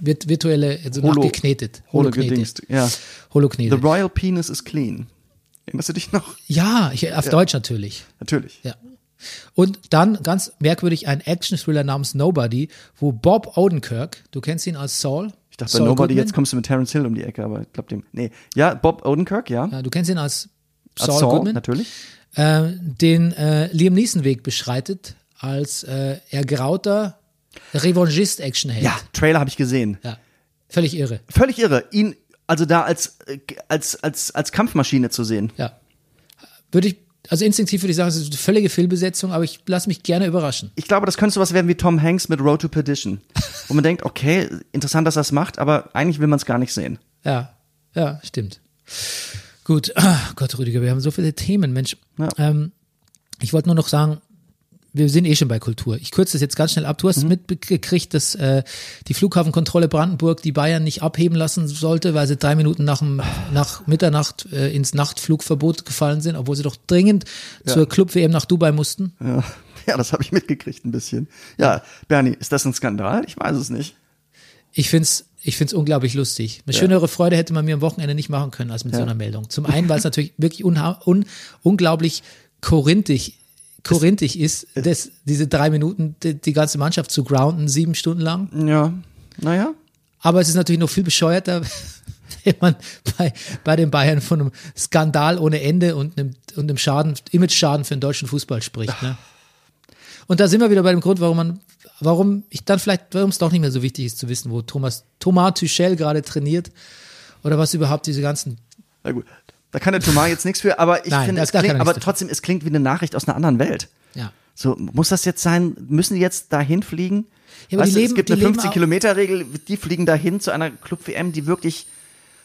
virtuelle, also Holo- nachgeknetet. Holo Holoknetet. Ja. Holoknetet. The Royal Penis is clean. Erinnerst du dich noch? Ja, ich, auf Deutsch natürlich. Natürlich. Ja. Und dann ganz merkwürdig ein Action-Thriller namens Nobody, wo Bob Odenkirk, du kennst ihn als Saul. Ich dachte bei Saul Nobody, Goodman. jetzt kommst du mit Terence Hill um die Ecke, aber ich glaube dem. Nee. Ja, Bob Odenkirk, ja. Ja, du kennst ihn als Als Saul, Saul, Goodman, natürlich. äh, den äh, Liam Neeson-Weg beschreitet als äh, ergrauter Revanchist-Actionheld. Ja, Trailer habe ich gesehen. ja. Völlig irre. Völlig irre. Ihn, Also da als, äh, als, als, als Kampfmaschine zu sehen. Ja. Würde ich, also instinktiv würde ich sagen, es ist eine völlige Fehlbesetzung, aber ich lasse mich gerne überraschen. Ich glaube, das könnte sowas werden wie Tom Hanks mit Road to Perdition. Wo man denkt, okay, interessant, dass er das macht, aber eigentlich will man es gar nicht sehen. Ja, ja, stimmt. Gut, ah, Gott, Rüdiger, wir haben so viele Themen, Mensch. Ja. Ähm, ich wollte nur noch sagen, wir sind eh schon bei Kultur. Ich kürze das jetzt ganz schnell ab. Du hast mitgekriegt, dass äh, die Flughafenkontrolle Brandenburg die Bayern nicht abheben lassen sollte, weil sie drei Minuten nach, dem, nach Mitternacht äh, ins Nachtflugverbot gefallen sind, obwohl sie doch dringend zur Club-WM nach Dubai mussten. Ja, ja das habe ich mitgekriegt ein bisschen. Ja, Bernie, ist das ein Skandal? Ich weiß es nicht. Ich find's, ich find's unglaublich lustig. Eine schönere Freude hätte man mir am Wochenende nicht machen können als mit so einer Meldung. Zum einen, weil es natürlich wirklich un, unglaublich korinthisch, korinthisch ist, das, diese drei Minuten die, die ganze Mannschaft zu grounden, sieben Stunden lang. Ja, naja. Aber es ist natürlich noch viel bescheuerter, wenn man bei, bei den Bayern von einem Skandal ohne Ende und einem, und einem Schaden, Image-Schaden für den deutschen Fußball spricht. Ne? Und da sind wir wieder bei dem Grund, warum man, warum ich dann vielleicht, warum es doch nicht mehr so wichtig ist zu wissen, wo Thomas, Thomas Tuchel gerade trainiert oder was überhaupt diese ganzen, Na gut. Da kann der Thomas jetzt nichts für, aber ich Nein, finde, es klingt, er aber trotzdem, es klingt wie eine Nachricht aus einer anderen Welt. ja. So, muss das jetzt sein? Müssen die jetzt dahin fliegen? Ja, weißt du, leben- es gibt eine leben 50-Kilometer-Regel, die fliegen dahin zu einer Club-WM, die wirklich,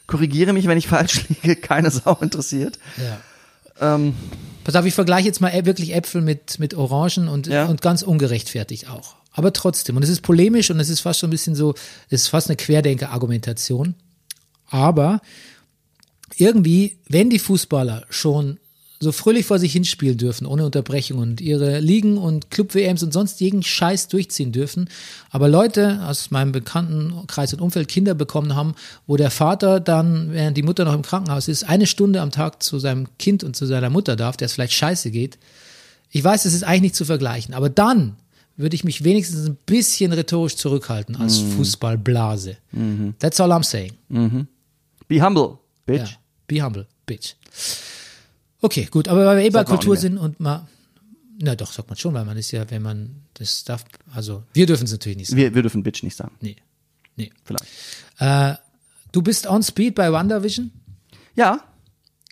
korrigiere mich, wenn ich falsch liege, keine Sau interessiert. ja. Ähm, Pass auf, ich vergleiche jetzt mal wirklich Äpfel mit, mit Orangen und, Ja. und ganz ungerechtfertigt auch. Aber trotzdem, und es ist polemisch und es ist fast schon ein bisschen so, es ist fast eine Querdenker-Argumentation. Aber irgendwie, wenn die Fußballer schon so fröhlich vor sich hinspielen dürfen, ohne Unterbrechung und ihre Ligen und Club-WMs und sonst jeden Scheiß durchziehen dürfen, aber Leute aus meinem Bekanntenkreis und Umfeld Kinder bekommen haben, wo der Vater dann, während die Mutter noch im Krankenhaus ist, eine Stunde am Tag zu seinem Kind und zu seiner Mutter darf, der es vielleicht scheiße geht. Ich weiß, es ist eigentlich nicht zu vergleichen, aber dann würde ich mich wenigstens ein bisschen rhetorisch zurückhalten als Fußballblase. That's all I'm saying. be humble, bitch. Ja, be humble, bitch. Okay, gut, aber weil wir eh bei Kultur sind und mal, na doch, sagt man schon, weil man ist ja, wenn man das darf, also wir dürfen es natürlich nicht sagen. Wir, wir dürfen bitch nicht sagen. Nee, nee. Vielleicht. Äh, du bist on speed bei WandaVision? Ja,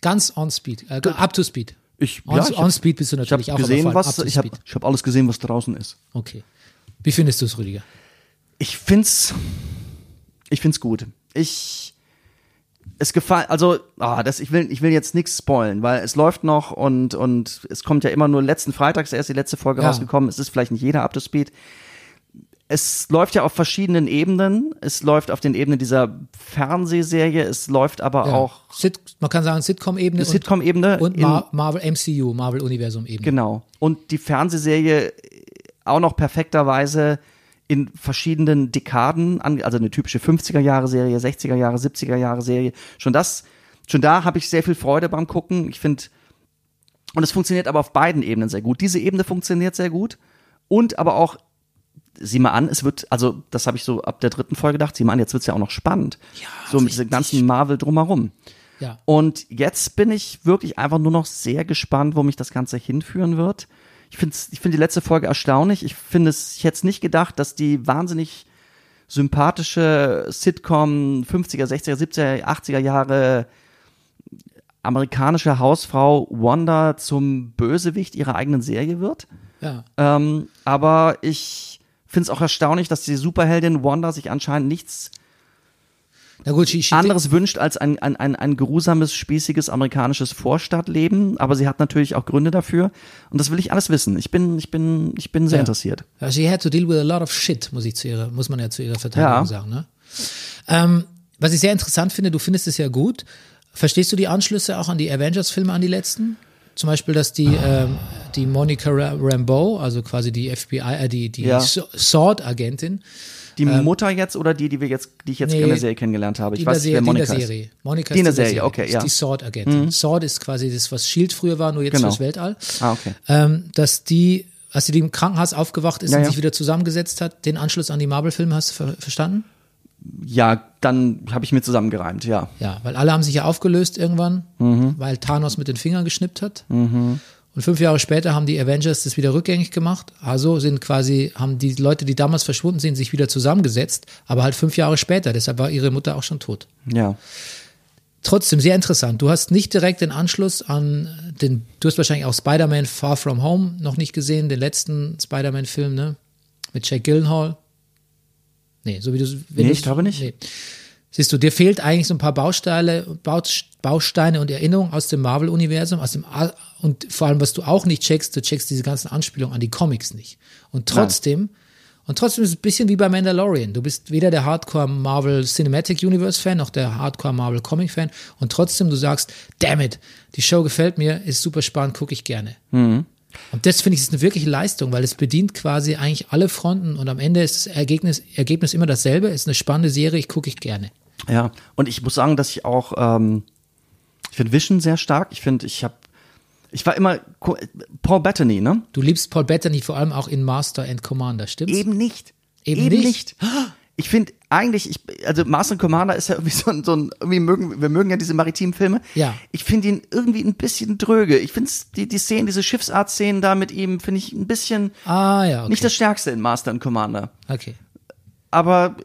Ganz on speed, äh, up to speed. ich, On, ja, ich on hab- speed bist du ich natürlich auch, gesehen, was, ich habe ich hab alles gesehen, was draußen ist. Okay. Wie findest du es, Rüdiger? Ich find's, ich find's gut. Ich, es gefallen, also, ah, das, ich will, ich will jetzt nichts spoilen, weil es läuft noch und, und es kommt ja immer nur letzten Freitags erst die letzte Folge Ja. rausgekommen. Es ist vielleicht nicht jeder up to speed. Es läuft ja auf verschiedenen Ebenen. Es läuft auf den Ebenen dieser Fernsehserie. Es läuft aber Ja. auch Sit, man kann sagen Sitcom-Ebene und, Sitcom-Ebene. und in- Mar Marvel MCU, Marvel-Universum-Ebene. Genau. Und die Fernsehserie auch noch perfekterweise in verschiedenen Dekaden, also eine typische 50er Jahre Serie, 60er Jahre, 70er Jahre Serie. Schon das, schon da habe ich sehr viel Freude beim Gucken. Ich finde, und es funktioniert aber auf beiden Ebenen sehr gut. Diese Ebene funktioniert sehr gut und aber auch sieh mal an, es wird, also das habe ich so ab der dritten Folge gedacht, sieh mal an, jetzt wird's ja auch noch spannend. Ja, so mit diesem ganzen Marvel drumherum. Ja. Und jetzt bin ich wirklich einfach nur noch sehr gespannt, wo mich das Ganze hinführen wird. Ich finde ich find die letzte Folge erstaunlich. Ich finde es, ich hätte es nicht gedacht, dass die wahnsinnig sympathische Sitcom 50er, 60er, 70er, 80er Jahre amerikanische Hausfrau Wanda zum Bösewicht ihrer eigenen Serie wird. Ja. Ähm, aber ich finde es auch erstaunlich, dass die Superheldin Wanda sich anscheinend nichts gut, she, she anderes wünscht als ein, ein, ein, ein geruhsames, spießiges amerikanisches Vorstadtleben, aber sie hat natürlich auch Gründe dafür und das will ich alles wissen. Ich bin, ich bin, ich bin sehr Ja. interessiert. Ja, she had to deal with a lot of shit, muss ich zu ihrer, muss man ja zu ihrer Verteidigung Ja. sagen. Ne? Ähm, was ich sehr interessant finde, du findest es ja gut. Verstehst du die Anschlüsse auch an die Avengers-Filme, an die letzten? Zum Beispiel, dass die, ähm, die Monica Ra- Rambeau, also quasi die FBI, äh, die, die Ja. Sword-Agentin, Die Mutter jetzt oder die, die wir jetzt, die ich jetzt Nee, in der Serie kennengelernt habe? die Ich in der weiß nicht, Serie, wer die in Monika der ist. Serie. Monika Die in ist der Serie, okay, ist ja. die Sword-Agentin. Sword ist quasi das, was Shield früher war, nur jetzt Genau. fürs Weltall. Ah, okay. ähm, dass die, als sie im Krankenhaus aufgewacht ist Ja, und ja. sich wieder zusammengesetzt hat, den Anschluss an die Marvel-Filme, hast du ver verstanden? Ja, dann habe ich mir zusammengereimt, ja. Ja, weil alle haben sich ja aufgelöst irgendwann, Mhm. weil Thanos mit den Fingern geschnippt hat. Und fünf Jahre später haben die Avengers das wieder rückgängig gemacht. Also sind quasi, haben die Leute, die damals verschwunden sind, sich wieder zusammengesetzt, aber halt fünf Jahre später. Deshalb war ihre Mutter auch schon tot. Ja. trotzdem sehr interessant. Du hast nicht direkt den Anschluss an den, du hast wahrscheinlich auch Spider-Man Far From Home noch nicht gesehen, den letzten Spider-Man-Film, ne? Mit Jack Gyllenhaal. Nee, so wie du. Nee, ich glaube nicht. Siehst du, dir fehlt eigentlich so ein paar Bausteine, Bausteine und Erinnerungen aus dem Marvel-Universum, aus dem A und vor allem, was du auch nicht checkst, du checkst diese ganzen Anspielungen an die Comics nicht. Und trotzdem, und trotzdem ist es ein bisschen wie bei Mandalorian. Du bist weder der Hardcore Marvel Cinematic Universe Fan noch der Hardcore Marvel Comic Fan und trotzdem du sagst, damn it, die Show gefällt mir, ist super spannend, gucke ich gerne. Mhm. Und das finde ich ist eine wirkliche Leistung, weil es bedient quasi eigentlich alle Fronten und am Ende ist das Ergebnis, Ergebnis immer dasselbe, ist eine spannende Serie, ich gucke ich gerne. Ja, und ich muss sagen, dass ich auch, ähm, ich finde Vision sehr stark. Ich finde, ich habe, ich war immer Paul Bettany, ne? Du liebst Paul Bettany vor allem auch in Master and Commander, stimmt's? Eben nicht. Eben Eben, nicht? nicht. Ich finde eigentlich, ich, also Master and Commander ist ja irgendwie so ein, so ein irgendwie mögen, wir mögen ja diese maritimen Filme. Ja. Ich finde ihn irgendwie ein bisschen dröge. Ich finde die, die Szenen, diese Schiffsart-Szenen da mit ihm, finde ich ein bisschen Ah ja, okay. nicht das Stärkste in Master and Commander. okay. Aber,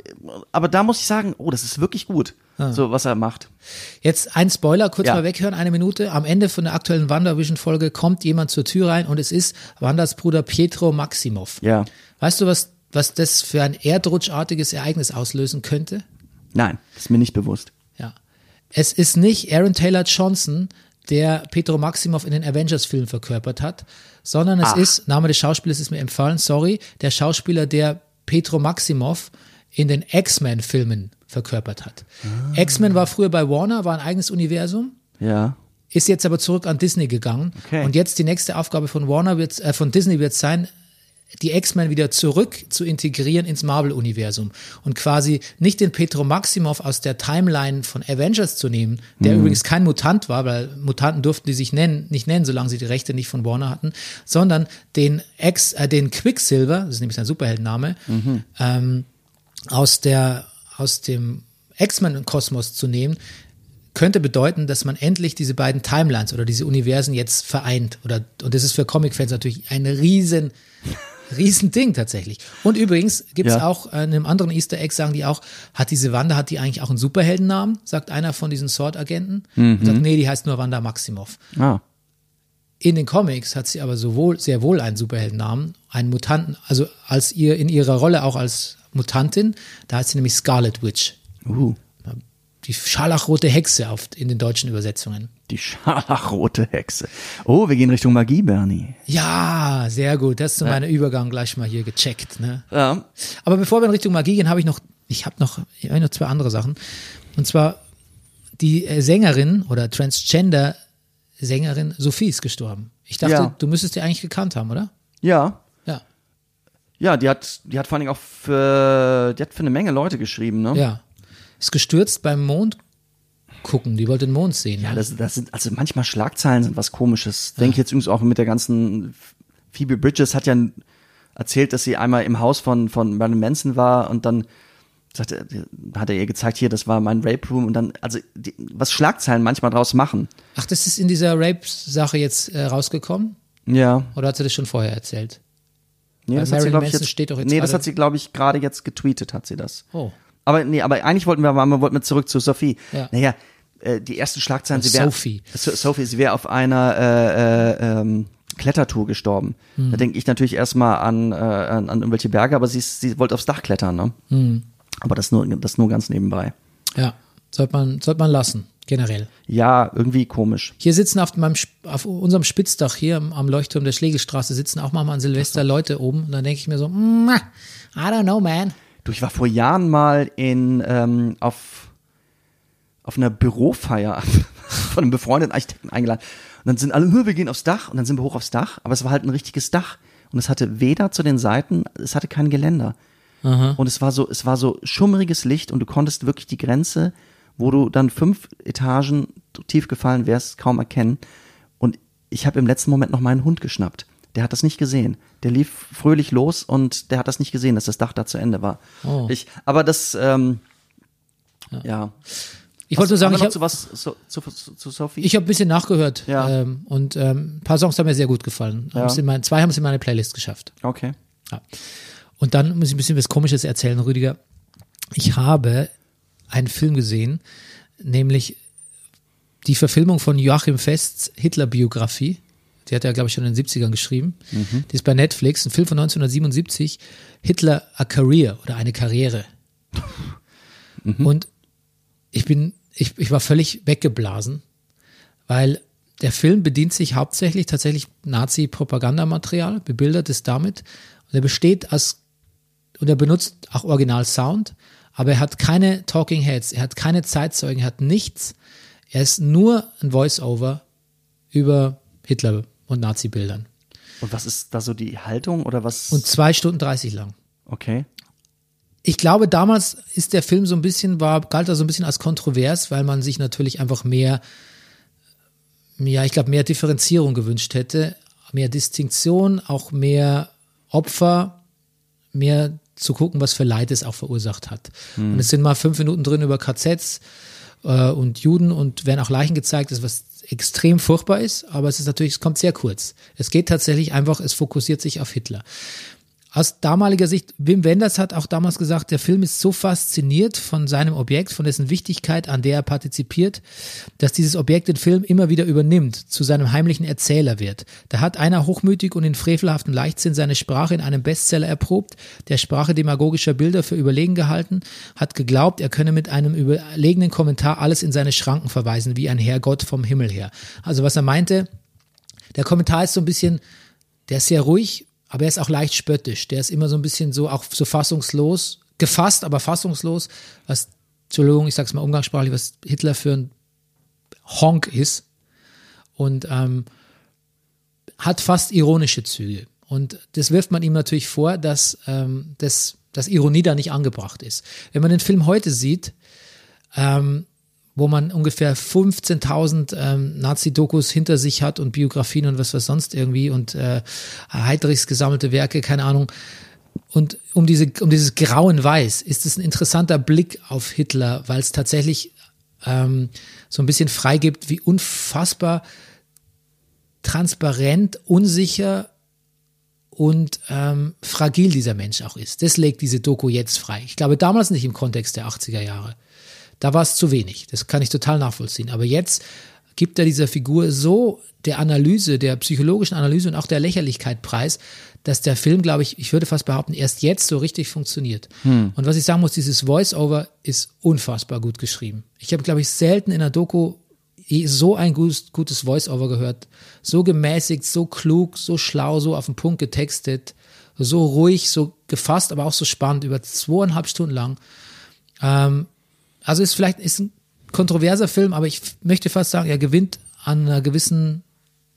aber da muss ich sagen, oh, das ist wirklich gut, Ah. so was er macht. Jetzt ein Spoiler, kurz Ja. mal weghören, eine Minute. Am Ende von der aktuellen WandaVision-Folge kommt jemand zur Tür rein und es ist Wandas Bruder Pietro Maximov. Ja. Weißt du, was, was das für ein erdrutschartiges Ereignis auslösen könnte? Nein, ist mir nicht bewusst. Ja. Es ist nicht Aaron Taylor Johnson, der Pedro Maximov in den Avengers-Filmen verkörpert hat, sondern es Ach. ist, Name des Schauspielers ist mir empfallen, sorry, der Schauspieler, der Pedro Maximov in den X-Men-Filmen verkörpert hat. X-Men war früher bei Warner, war ein eigenes Universum, Ja. ist jetzt aber zurück an Disney gegangen. Okay. Und jetzt die nächste Aufgabe von Warner wird, äh, von Disney wird sein, die X-Men wieder zurück zu integrieren ins Marvel-Universum und quasi nicht den Petro Maximov aus der Timeline von Avengers zu nehmen, der übrigens kein Mutant war, weil Mutanten durften die sich nennen, nicht nennen, solange sie die Rechte nicht von Warner hatten, sondern den Ex, äh, den Quicksilver, das ist nämlich sein Superheldenname, ähm, aus der aus dem X-Men-Kosmos zu nehmen, könnte bedeuten, dass man endlich diese beiden Timelines oder diese Universen jetzt vereint. Oder, und das ist für Comic-Fans natürlich ein riesen, riesen Ding tatsächlich. Und übrigens gibt es Ja. auch äh, in einem anderen Easter Egg, sagen die auch, hat diese Wanda, hat die eigentlich auch einen Superheldennamen, sagt einer von diesen Sword-Agenten. Und sagt, nee, die heißt nur Wanda Maximoff. Ah. In den Comics hat sie aber sowohl, sehr wohl einen Superheldennamen, einen Mutanten, also als ihr in ihrer Rolle auch als Mutantin, da heißt sie nämlich Scarlet Witch. Uh. Die scharlachrote Hexe auf, in den deutschen Übersetzungen. Die scharlachrote Hexe. Oh, wir gehen Richtung Magie, Bernie. Ja, sehr gut. Das ist so mein Übergang gleich mal hier gecheckt. Ne? Ja. Aber bevor wir in Richtung Magie gehen, habe ich noch, ich habe noch, ich habe noch zwei andere Sachen. Und zwar die äh, Sängerin oder Transgender Sängerin Sophie ist gestorben. Ich dachte, Ja. du müsstest die eigentlich gekannt haben, oder? Ja. Ja. Ja, die hat, die hat vor allen Dingen auch für, die hat für eine Menge Leute geschrieben, ne? Ja. Ist gestürzt beim Mond gucken. Die wollte den Mond sehen. Ja, das, das sind, also manchmal Schlagzeilen sind was komisches. Denke ich jetzt übrigens auch mit der ganzen, Phoebe Bridges hat ja erzählt, dass sie einmal im Haus von, von Marilyn Manson war und dann sagte, hat er ihr gezeigt, hier, das war mein Rape Room und dann, also, die, was Schlagzeilen manchmal draus machen. Ach, das ist in dieser Rape-Sache jetzt äh, rausgekommen? Ja. Oder hat sie das schon vorher erzählt? Nee, Weil das hat sie, Marilyn glaube ich, jetzt, steht doch jetzt nee, das gerade- hat sie, glaube ich, gerade jetzt getweetet, hat sie das. Oh. Aber nee, aber eigentlich wollten wir, wir wollten wir zurück zu Sophie. Ja. Naja, äh, die ersten Schlagzeilen, Oh, sie wäre Sophie. So, Sophie, sie wäre auf einer äh, äh, ähm, Klettertour gestorben. Hm. Da denke ich natürlich erstmal an, äh, an, an irgendwelche Berge, aber sie, ist, sie wollte aufs Dach klettern, ne? Hm. Aber das nur, das nur ganz nebenbei. Ja. Sollte man, sollte man lassen, generell. Ja, irgendwie komisch. Hier sitzen auf, meinem, auf unserem Spitzdach hier am, Leuchtturm der Schlegelstraße sitzen auch manchmal an Silvester Leute oben. Und dann denke ich mir so, I don't know, man. Du, ich war vor Jahren mal in ähm, auf auf einer Bürofeier von einem befreundeten Architekten eingeladen. Und dann sind alle, "Hör, wir gehen aufs Dach und dann sind wir hoch aufs Dach, aber es war halt ein richtiges Dach und es hatte weder zu den Seiten, es hatte kein Geländer. Und es war so, es war so schummriges Licht und du konntest wirklich die Grenze, wo du dann fünf Etagen tief gefallen wärst, kaum erkennen. Und ich habe im letzten Moment noch meinen Hund geschnappt. Der hat das nicht gesehen. Der lief fröhlich los und der hat das nicht gesehen, dass das Dach da zu Ende war. Oh. Ich, aber das, ähm, ja. Ich wollte nur sagen, ich habe zu was zu, zu, zu, zu Sophie? ich ein bisschen nachgehört. Ja. Ähm, und ähm, ein paar Songs haben mir sehr gut gefallen. In mein, zwei haben es in meine Playlist geschafft. okay. Ja. Und dann muss ich ein bisschen was Komisches erzählen, Rüdiger. Ich habe einen Film gesehen, nämlich die Verfilmung von Joachim Fests Hitler-Biografie. Die hat er, glaube ich, schon in den 70ern geschrieben. Die ist bei Netflix, ein Film von 1977. Hitler a Career oder eine Karriere. Und ich bin, ich, ich war völlig weggeblasen, weil der Film bedient sich hauptsächlich tatsächlich Nazi-Propagandamaterial, bebildert es damit. Und er besteht als, und er benutzt auch Original-Sound, aber er hat keine Talking Heads, er hat keine Zeitzeugen, er hat nichts. Er ist nur ein Voice-Over über Hitler und Nazi-Bildern. Und was ist da so die Haltung oder was? Und zwei Stunden 30 lang. okay. Ich glaube, damals ist der Film so ein bisschen, war, galt er so ein bisschen als kontrovers, weil man sich natürlich einfach mehr, ja, ich glaube, mehr Differenzierung gewünscht hätte, mehr Distinktion, auch mehr Opfer, mehr zu gucken, was für Leid es auch verursacht hat. Und es sind mal fünf Minuten drin über KZs äh, und Juden und werden auch Leichen gezeigt, das was extrem furchtbar ist, aber es ist natürlich, es kommt sehr kurz. Es geht tatsächlich einfach, es fokussiert sich auf Hitler. Aus damaliger Sicht, Wim Wenders hat auch damals gesagt, der Film ist so fasziniert von seinem Objekt, von dessen Wichtigkeit, an der er partizipiert, dass dieses Objekt den Film immer wieder übernimmt, zu seinem heimlichen Erzähler wird. Da hat einer hochmütig und in frevelhaftem Leichtsinn seine Sprache in einem Bestseller erprobt, der Sprache demagogischer Bilder für überlegen gehalten, hat geglaubt, er könne mit einem überlegenen Kommentar alles in seine Schranken verweisen, wie ein Herrgott vom Himmel her. Also was er meinte, der Kommentar ist so ein bisschen, der ist sehr ruhig, aber er ist auch leicht spöttisch. Der ist immer so ein bisschen so, auch so fassungslos, gefasst, aber fassungslos, was, Entschuldigung, ich sag's mal umgangssprachlich, was Hitler für ein Honk ist. Und ähm, hat fast ironische Züge. Und das wirft man ihm natürlich vor, dass, ähm, das, dass Ironie da nicht angebracht ist. Wenn man den Film heute sieht, ähm, wo man ungefähr 15.000 ähm, Nazi-Dokus hinter sich hat und Biografien und was was sonst irgendwie und äh, Heidrichs gesammelte Werke, keine Ahnung. Und um, diese, um dieses grauen Weiß ist es ein interessanter Blick auf Hitler, weil es tatsächlich ähm, so ein bisschen freigibt, wie unfassbar transparent, unsicher und ähm, fragil dieser Mensch auch ist. Das legt diese Doku jetzt frei. Ich glaube damals nicht im Kontext der 80er Jahre. Da war es zu wenig. Das kann ich total nachvollziehen. Aber jetzt gibt er dieser Figur so der Analyse, der psychologischen Analyse und auch der Lächerlichkeit preis, dass der Film, glaube ich, ich würde fast behaupten, erst jetzt so richtig funktioniert. Und was ich sagen muss, dieses Voice-Over ist unfassbar gut geschrieben. Ich habe, glaube ich, selten in einer Doku so ein gutes, gutes Voice-Over gehört. So gemäßigt, so klug, so schlau, so auf den Punkt getextet, so ruhig, so gefasst, aber auch so spannend, über zweieinhalb Stunden lang. Ähm, also ist vielleicht ist ein kontroverser Film, aber ich möchte fast sagen, er gewinnt an einer gewissen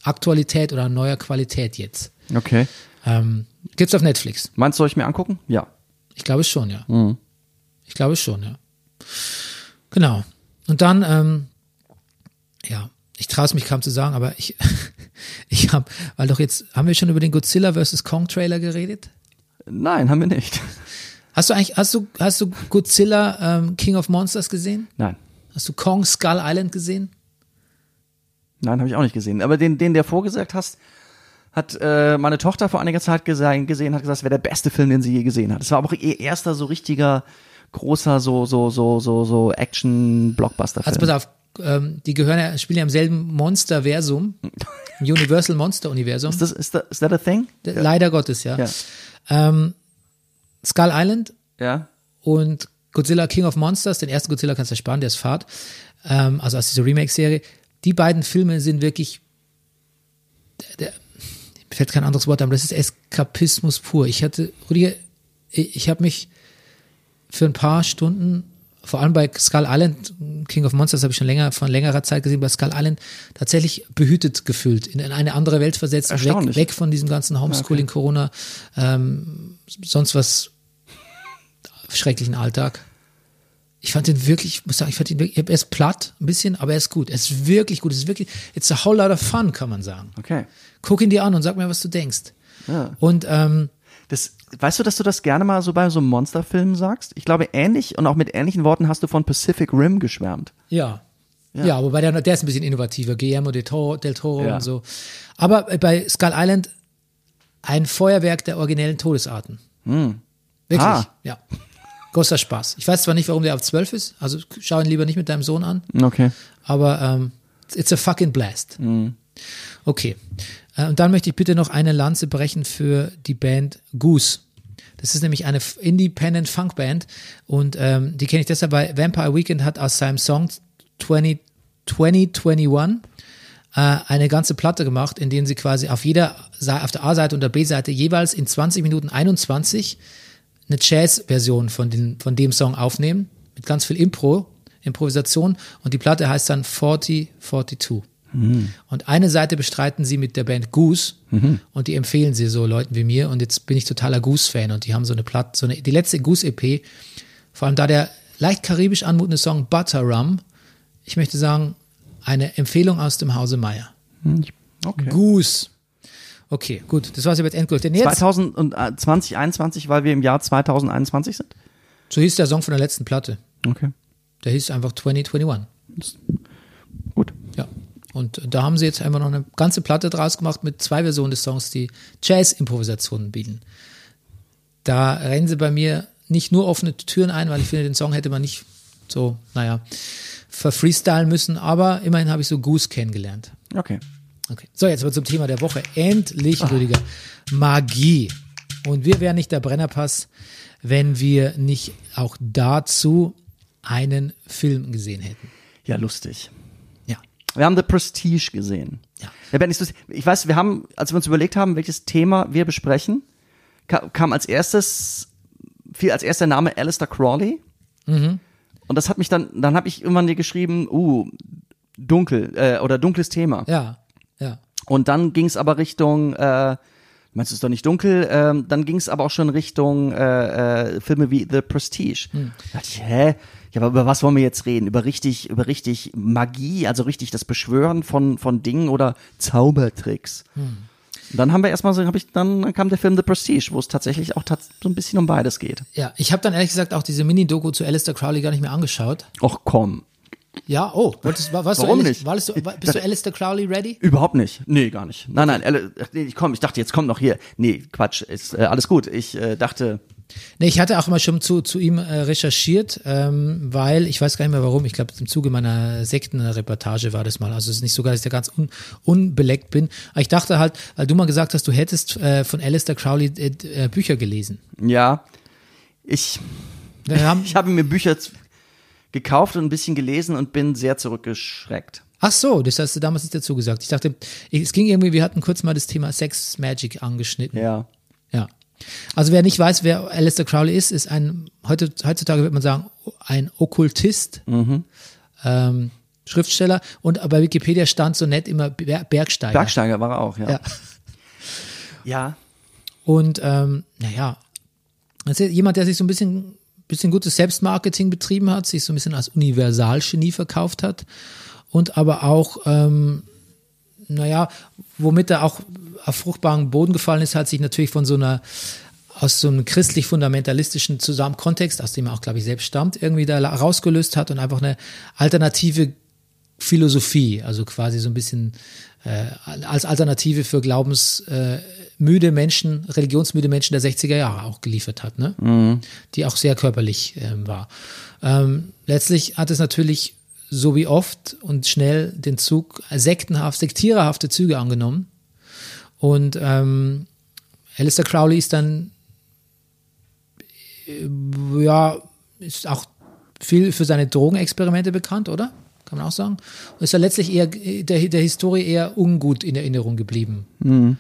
Aktualität oder an neuer Qualität jetzt. Okay. Ähm, gibt's auf Netflix. Meinst du, soll ich mir angucken? Ja. Ich glaube schon, ja. Ich glaube schon, ja. Genau. Und dann, ähm, ja, ich traue es mich kaum zu sagen, aber ich, ich habe, weil doch jetzt, haben wir schon über den Godzilla vs. Kong Trailer geredet? Nein, haben wir nicht. Hast du eigentlich, hast du, hast du Godzilla ähm, King of Monsters gesehen? Nein. Hast du Kong Skull Island gesehen? Nein, habe ich auch nicht gesehen. Aber den, den der vorgesagt hast, hat äh, meine Tochter vor einiger Zeit gesehen, gesehen hat gesagt, es wäre der beste Film, den sie je gesehen hat. Es war aber auch ihr erster so richtiger großer so so so so so Action Blockbuster Also Film. pass auf, ähm, die gehören ja, spielen ja im selben Monsterversum, Universal Monster Universum. Ist das ist that, is that a thing? Leider Gottes, ja. Ja. Ähm, Skull Island Ja. und Godzilla King of Monsters, den ersten Godzilla kannst du sparen, der ist Fahrt, ähm, also aus dieser Remake-Serie. Die beiden Filme sind wirklich, der, der, mir fällt kein anderes Wort ein, aber das ist Eskapismus pur. Ich hatte, Rüdiger, ich, ich habe mich für ein paar Stunden, vor allem bei Skull Island, King of Monsters habe ich schon länger, von längerer Zeit gesehen, bei Skull Island tatsächlich behütet gefühlt, in, in eine andere Welt versetzt, weg, weg von diesem ganzen Homeschooling, Corona, ähm, sonst was schrecklichen Alltag. Ich fand den wirklich, ich muss sagen, ich fand ihn wirklich, er ist platt, ein bisschen, aber er ist gut. Er ist wirklich gut. Es ist wirklich, it's a whole lot of fun, kann man sagen. Okay. Guck ihn dir an und sag mir, was du denkst. Ja. Und ähm, Das, weißt du, dass du das gerne mal so bei so einem Monsterfilm sagst? Ich glaube, ähnlich und auch mit ähnlichen Worten hast du von Pacific Rim geschwärmt. ja. Ja, wobei der, der ist ein bisschen innovativer, Guillermo del Toro, del Toro Ja. und so. Aber bei Skull Island ein Feuerwerk der originellen Todesarten. Wirklich, Ah. ja. Großer Spaß. Ich weiß zwar nicht, warum der auf 12 ist, also schau ihn lieber nicht mit deinem Sohn an, Okay. aber ähm, it's a fucking blast. Okay. Äh, Und dann möchte ich bitte noch eine Lanze brechen für die Band Goose. Das ist nämlich eine Independent Funk Band und ähm, die kenne ich deshalb, weil Vampire Weekend hat aus seinem Song 20, 2021 äh, eine ganze Platte gemacht, in denen sie quasi auf jeder auf der A-Seite und der B-Seite jeweils in 20 Minuten 21 eine Jazz-Version von, den, von dem Song aufnehmen, mit ganz viel Impro, Improvisation. Und die Platte heißt dann 4042. Und eine Seite bestreiten sie mit der Band Goose. Und die empfehlen sie so Leuten wie mir. Und jetzt bin ich totaler Goose-Fan. Und die haben so eine Platte, so eine, die letzte Goose-EP, vor allem da der leicht karibisch anmutende Song Butter Rum, ich möchte sagen, eine Empfehlung aus dem Hause Meier. Okay. Goose. Okay, gut, das war's jetzt endgültig. Denn jetzt, 2021, weil wir im Jahr 2021 sind? so hieß der Song von der letzten Platte. Okay. Der hieß einfach 2021. Gut. Ja. Und da haben sie jetzt einfach noch eine ganze Platte draus gemacht mit zwei Versionen des Songs, die Jazz-Improvisationen bieten. Da rennen sie bei mir nicht nur offene Türen ein, weil ich finde, den Song hätte man nicht so, naja, verfreestylen müssen, aber immerhin habe ich so Goose kennengelernt. Okay. Okay. So, jetzt aber zum Thema der Woche. Endlich, Rüdiger. Magie. Und wir wären nicht der Brennerpass, wenn wir nicht auch dazu einen Film gesehen hätten. Ja, lustig. Ja. Wir haben The Prestige gesehen. Ja. Ja, Ben. Ich weiß, wir haben, als wir uns überlegt haben, welches Thema wir besprechen, ka- kam als erstes, fiel als erster Name Alistair Crawley. Mhm. Und das hat mich dann, dann habe ich irgendwann dir geschrieben, uh, dunkel, äh, oder dunkles Thema. Ja. Ja. Und dann ging es aber Richtung, äh, meinst du es doch nicht dunkel, ähm, dann ging es aber auch schon Richtung äh, äh, Filme wie The Prestige. Hm. Da dachte ich, hä? Ja, aber über was wollen wir jetzt reden? Über richtig, über richtig Magie, also richtig das Beschwören von, von Dingen oder Zaubertricks. Hm. Dann haben wir erstmal so, hab ich, dann kam der Film The Prestige, wo es tatsächlich auch tats so ein bisschen um beides geht. Ja, ich habe dann ehrlich gesagt auch diese Mini-Doku zu Alistair Crowley gar nicht mehr angeschaut. Och komm. Ja, oh, wolltest, war, warst Warum du, nicht? Warst du, bist du Alistair Crowley ready? Überhaupt nicht. Nee, gar nicht. Nein, nein, ich komm, ich dachte, jetzt kommt noch hier. Nee, Quatsch, ist äh, alles gut. Ich äh, dachte, Nee, ich hatte auch mal schon zu, zu ihm äh, recherchiert, ähm, weil, ich weiß gar nicht mehr warum, ich glaube im Zuge meiner Sektenreportage war das mal. Also es ist nicht sogar, dass ich da ganz un, unbeleckt bin. Aber ich dachte halt, weil du mal gesagt hast, du hättest äh, von Alistair Crowley äh, äh, Bücher gelesen. ja, ich, haben, ich habe mir Bücher gekauft und ein bisschen gelesen und bin sehr zurückgeschreckt. ach so, das hast du damals nicht dazu gesagt. Ich dachte, es ging irgendwie, wir hatten kurz mal das Thema Sex Magic angeschnitten. Ja. Ja. Also wer nicht weiß, wer Alistair Crowley ist, ist ein, heute, heutzutage wird man sagen, ein Okkultist, ähm, Schriftsteller und bei Wikipedia stand so nett immer Ber Bergsteiger. Bergsteiger war er auch, ja. Ja. Ja. Und ähm, naja, das ist jemand, der sich so ein bisschen, bisschen gutes Selbstmarketing betrieben hat, sich so ein bisschen als Universalgenie verkauft hat und aber auch, ähm, naja, womit er auch auf fruchtbaren Boden gefallen ist, hat sich natürlich von so einer aus so einem christlich-fundamentalistischen Zusammen Kontext, aus dem er auch, glaube ich, selbst stammt, irgendwie da rausgelöst hat und einfach eine alternative Philosophie, also quasi so ein bisschen äh, als Alternative für glaubensmüde äh, müde Menschen, religionsmüde Menschen der 60er Jahre auch geliefert hat, ne? die auch sehr körperlich ähm, war. Ähm, letztlich hat es natürlich so wie oft und schnell den Zug sektenhaft, sektiererhafte Züge angenommen. Und ähm, Alistair Crowley ist dann äh, ja, ist auch viel für seine Drogenexperimente bekannt, oder? Kann man auch sagen. Und ist ja letztlich eher der, der Historie eher ungut in Erinnerung geblieben. Ähm,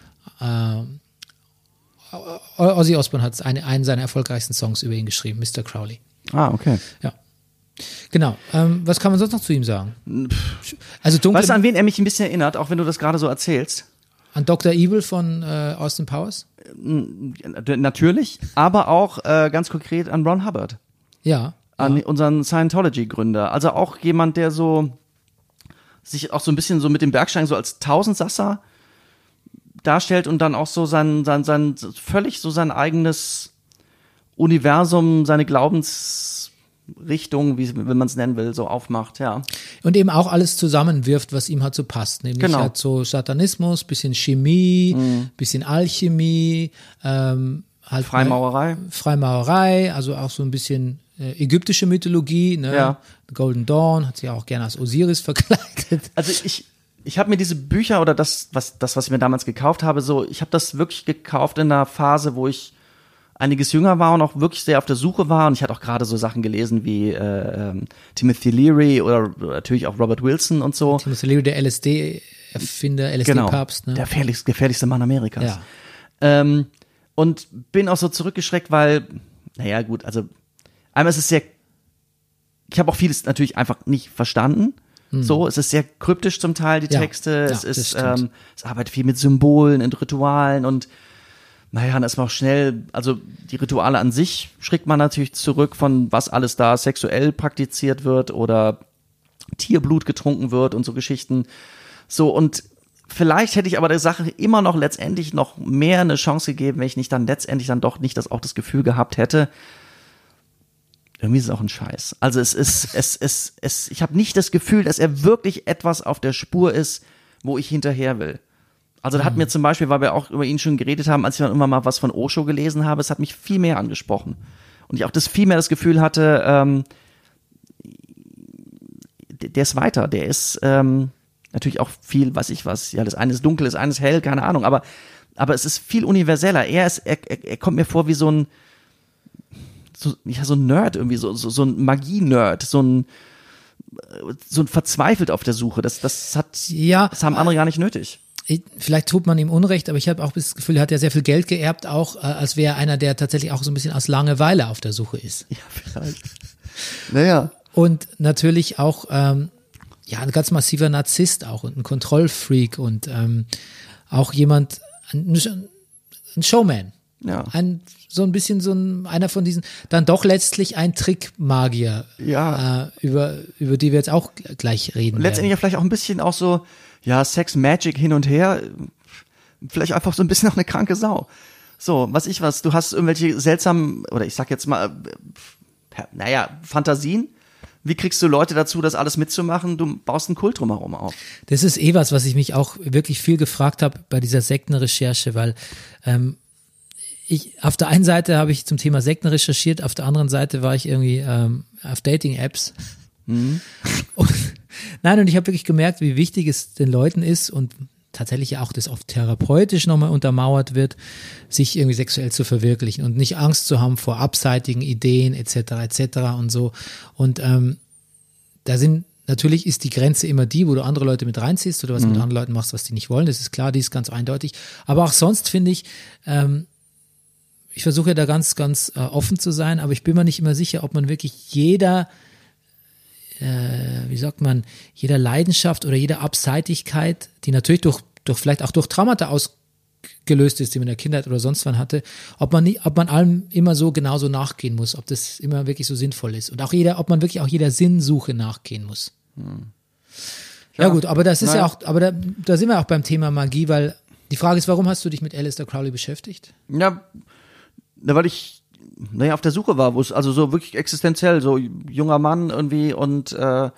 Ozzy Osbourne hat eine, einen seiner erfolgreichsten Songs über ihn geschrieben, Mr. Crowley. Ah, okay. Ja. Genau. Ähm, was kann man sonst noch zu ihm sagen? Also dunkle, Weißt du, an wen er mich ein bisschen erinnert, auch wenn du das gerade so erzählst? an Dr. Evil von äh, Austin Powers? Natürlich, aber auch äh, ganz konkret an Ron Hubbard, Ja. an unseren Scientology-Gründer. Also auch jemand, der so sich auch so ein bisschen so mit dem Bergsteigen so als Tausendsasser darstellt und dann auch so sein, sein, sein völlig so sein eigenes Universum, seine Glaubensrichtung, wie wenn man es nennen will, so aufmacht, ja. Und eben auch alles zusammenwirft, was ihm halt so passt. Nämlich Genau. halt so Satanismus, bisschen Chemie, Mhm. bisschen Alchemie, ähm, halt Freimaurerei. Freimaurerei, also auch so ein bisschen äh, ägyptische Mythologie, ne? Ja. Golden Dawn hat sie auch gerne als Osiris verkleidet. Also ich, ich habe mir diese Bücher oder das, was, das, was ich mir damals gekauft habe, so, ich habe das wirklich gekauft in einer Phase, wo ich einiges jünger war und auch wirklich sehr auf der Suche war. Und ich hatte auch gerade so Sachen gelesen wie äh, ähm, Timothy Leary oder natürlich auch Robert Wilson und so. Timothy Leary, der LSD-Erfinder, LSD-Papst, ne? Der gefährlichste, gefährlichste Mann Amerikas. Ja. Ähm, und bin auch so zurückgeschreckt, weil, naja, gut, also einmal ist es sehr, ich habe auch vieles natürlich einfach nicht verstanden. So, es ist sehr kryptisch zum Teil, die. Ja. Texte. Ja, es ist, ähm, es arbeitet viel mit Symbolen und Ritualen und naja, dann ist man auch schnell, also die Rituale an sich schreckt man natürlich zurück von was alles da sexuell praktiziert wird oder Tierblut getrunken wird und so Geschichten. So, und vielleicht hätte ich aber der Sache immer noch letztendlich noch mehr eine Chance gegeben, wenn ich nicht dann letztendlich dann doch nicht das auch das Gefühl gehabt hätte. Irgendwie ist es auch ein Scheiß. Also es ist, es, es, es, ich habe nicht das Gefühl, dass er wirklich etwas auf der Spur ist, wo ich hinterher will. Also da hat mir zum Beispiel, weil wir auch über ihn schon geredet haben, als ich dann immer mal was von Osho gelesen habe, es hat mich viel mehr angesprochen. Und ich auch das viel mehr das Gefühl hatte, ähm, der der ist weiter, der ist ähm, natürlich auch viel, weiß ich was, ja, das eine ist dunkel, das eine ist hell, keine Ahnung, aber, aber es ist viel universeller. Er ist, er, er, er kommt mir vor wie so ein, so, ja, so ein Nerd irgendwie, so, so, so ein Magie-Nerd, so ein, so ein verzweifelt auf der Suche. Das, das hat, Ja, das haben andere gar nicht nötig. ich, vielleicht tut man ihm Unrecht, aber ich habe auch das Gefühl, er hat ja sehr viel Geld geerbt, auch äh, als wäre er einer, der tatsächlich auch so ein bisschen aus Langeweile auf der Suche ist. Ja, vielleicht. Naja. Und natürlich auch ähm, ja ein ganz massiver Narzisst auch und ein Kontrollfreak und ähm, auch jemand, ein, ein Showman. Ja. Ein, so ein bisschen so ein, einer von diesen, dann doch letztlich ein Trickmagier, Ja. äh, über, über die wir jetzt auch gleich reden. Letztendlich ja vielleicht auch ein bisschen auch so, ja, Sex, Magic hin und her. Vielleicht einfach so ein bisschen auch eine kranke Sau. So, was ich was, du hast irgendwelche seltsamen, oder ich sag jetzt mal, äh, naja, Fantasien. Wie kriegst du Leute dazu, das alles mitzumachen? Du baust einen Kult drumherum auf. Das ist eh was, was ich mich auch wirklich viel gefragt habe bei dieser Sektenrecherche, weil ähm, ich auf der einen Seite habe ich zum Thema Sekten recherchiert, auf der anderen Seite war ich irgendwie ähm, auf Dating-Apps. Und, nein, und ich habe wirklich gemerkt, wie wichtig es den Leuten ist und tatsächlich auch das oft therapeutisch nochmal untermauert wird, sich irgendwie sexuell zu verwirklichen und nicht Angst zu haben vor abseitigen Ideen etc. etc. und so. Und ähm, da sind natürlich ist die Grenze immer die, wo du andere Leute mit reinziehst oder was mit anderen Leuten machst, was die nicht wollen. Das ist klar, die ist ganz eindeutig. Aber auch sonst finde ich, ähm, ich versuche ja da ganz, ganz äh, offen zu sein, aber ich bin mir nicht immer sicher, ob man wirklich jeder, äh, wie sagt man, jeder Leidenschaft oder jeder Abseitigkeit, die natürlich durch, durch vielleicht auch durch Traumata ausgelöst ist, die man in der Kindheit oder sonst wann hatte, ob man nie, ob man allem immer so genauso nachgehen muss, ob das immer wirklich so sinnvoll ist und auch jeder, ob man wirklich auch jeder Sinnsuche nachgehen muss. Ja, gut, aber das ist ja naja. auch, aber da, da sind wir auch beim Thema Magie, weil die Frage ist, warum hast du dich mit Alistair Crowley beschäftigt? Ja, na, weil ich naja, auf der Suche war, wo es also so wirklich existenziell, so junger Mann irgendwie und äh,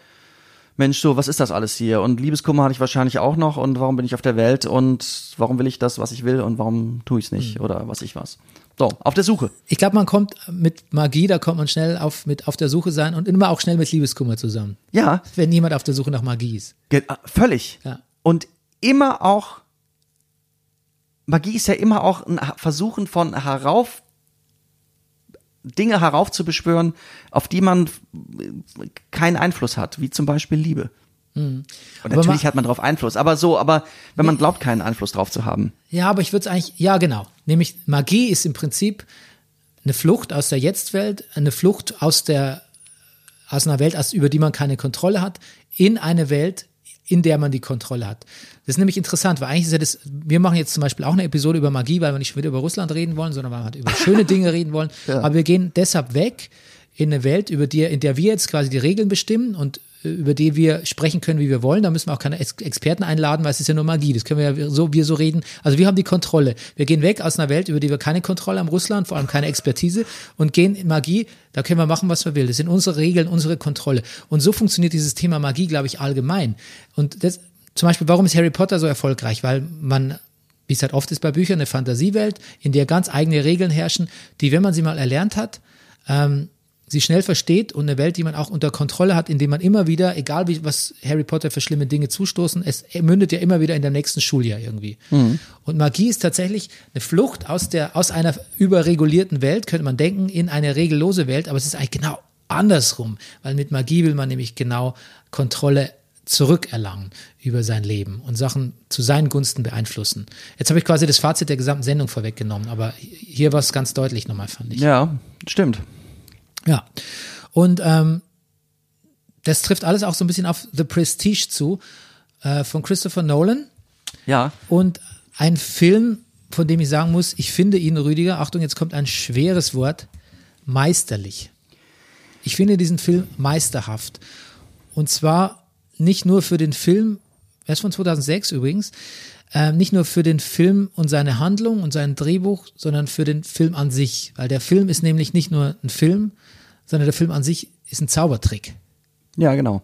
Mensch, so, was ist das alles hier? Und Liebeskummer hatte ich wahrscheinlich auch noch und warum bin ich auf der Welt und warum will ich das, was ich will und warum tue ich es nicht oder was ich was. So, auf der Suche. Ich glaube, man kommt mit Magie, da kommt man schnell auf, mit auf der Suche sein und immer auch schnell mit Liebeskummer zusammen. Ja, Wenn jemand auf der Suche nach Magie ist. ge- äh, völlig. Ja. Und immer auch, Magie ist ja immer auch ein Versuchen von herauf, Dinge heraufzubeschwören, auf die man äh, keinen Einfluss hat, wie zum Beispiel Liebe. Und Aber natürlich ma- hat man darauf Einfluss, aber so, aber wenn man glaubt, keinen Einfluss drauf zu haben. Ja, aber ich würde es eigentlich, ja genau. Nämlich Magie ist im Prinzip eine Flucht aus der Jetztwelt, eine Flucht aus der, aus einer Welt, aus, über die man keine Kontrolle hat, in eine Welt, in der man die Kontrolle hat. Das ist nämlich interessant, weil eigentlich ist ja das, wir machen jetzt zum Beispiel auch eine Episode über Magie, weil wir nicht wieder über Russland reden wollen, sondern weil wir halt über schöne Dinge reden wollen. Aber wir gehen deshalb weg in eine Welt, über die, in der wir jetzt quasi die Regeln bestimmen und über die wir sprechen können, wie wir wollen. Da müssen wir auch keine Ex Experten einladen, weil es ist ja nur Magie. Das können wir ja so, wir so reden. Also wir haben die Kontrolle. Wir gehen weg aus einer Welt, über die wir keine Kontrolle haben, Russland, vor allem keine Expertise und gehen in Magie. Da können wir machen, was wir will. Das sind unsere Regeln, unsere Kontrolle. Und so funktioniert dieses Thema Magie, glaube ich, allgemein. Und das, zum Beispiel, warum ist Harry Potter so erfolgreich? Weil man wie es halt oft ist bei Büchern, eine Fantasiewelt, in der ganz eigene Regeln herrschen, die, wenn man sie mal erlernt hat, ähm, sie schnell versteht und eine Welt, die man auch unter Kontrolle hat, indem man immer wieder, egal wie was Harry Potter für schlimme Dinge zustoßen, es mündet ja immer wieder in dem nächsten Schuljahr irgendwie. Und Magie ist tatsächlich eine Flucht aus der aus einer überregulierten Welt, könnte man denken, in eine regellose Welt, aber es ist eigentlich genau andersrum, weil mit Magie will man nämlich genau Kontrolle zurückerlangen über sein Leben und Sachen zu seinen Gunsten beeinflussen. Jetzt habe ich quasi das Fazit der gesamten Sendung vorweggenommen, aber hier war es ganz deutlich nochmal, fand ich. Ja, stimmt. Ja. Und ähm, das trifft alles auch so ein bisschen auf The Prestige zu, äh, von Christopher Nolan. Ja. Und ein Film, von dem ich sagen muss, ich finde ihn, Rüdiger, Achtung, jetzt kommt ein schweres Wort, meisterlich. Ich finde diesen Film meisterhaft. Und zwar nicht nur für den Film, er ist von 2006 übrigens, äh, nicht nur für den Film und seine Handlung und sein Drehbuch, sondern für den Film an sich. Weil der Film ist nämlich nicht nur ein Film, sondern der Film an sich ist ein Zaubertrick. Ja, genau.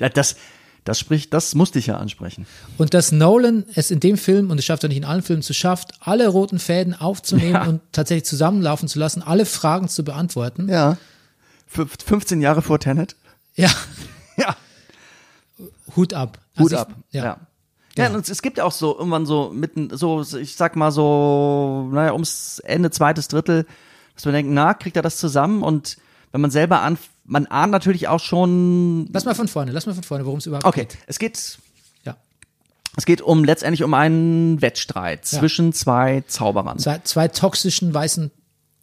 Ja, das, das spricht, das musste ich ja ansprechen. Und dass Nolan es in dem Film, und es schafft er nicht in allen Filmen, zu schafft, alle roten Fäden aufzunehmen Ja. und tatsächlich zusammenlaufen zu lassen, alle Fragen zu beantworten. Ja. Fünf- 15 Jahre vor Tenet. Ja, Ja. Hut ab. Hut Also ab. Ich, ja. Ja. Ja, und es gibt ja auch so irgendwann so mitten, so, ich sag mal so, naja, ums Ende zweites Drittel, dass man denkt, na, kriegt er das zusammen? Und wenn man selber an, man ahnt natürlich auch schon, Lass mal von vorne, lass mal von vorne, worum es überhaupt okay, geht. es geht, Ja. es geht um letztendlich um einen Wettstreit Ja. zwischen zwei Zauberern. Zwei, zwei toxischen weißen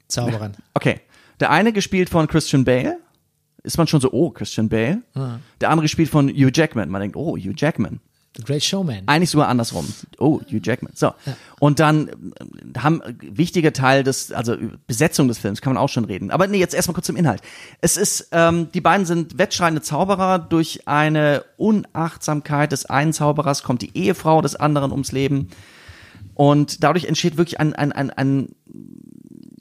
Zauberern. Okay. Der eine gespielt von Christian Bale. Ist man schon so, oh, Christian Bale. Ah. Der andere gespielt von Hugh Jackman. Man denkt, oh, Hugh Jackman. The Great Showman. Eigentlich sogar andersrum. Oh, Hugh Jackman. So. Und dann äh, haben äh, wichtige Teil des, also Besetzung des Films, kann man auch schon reden. Aber nee, jetzt erstmal kurz zum Inhalt. Es ist, ähm, die beiden sind wettschreiende Zauberer. Durch eine Unachtsamkeit des einen Zauberers kommt die Ehefrau des anderen ums Leben. Und dadurch entsteht wirklich ein, ein, ein, ein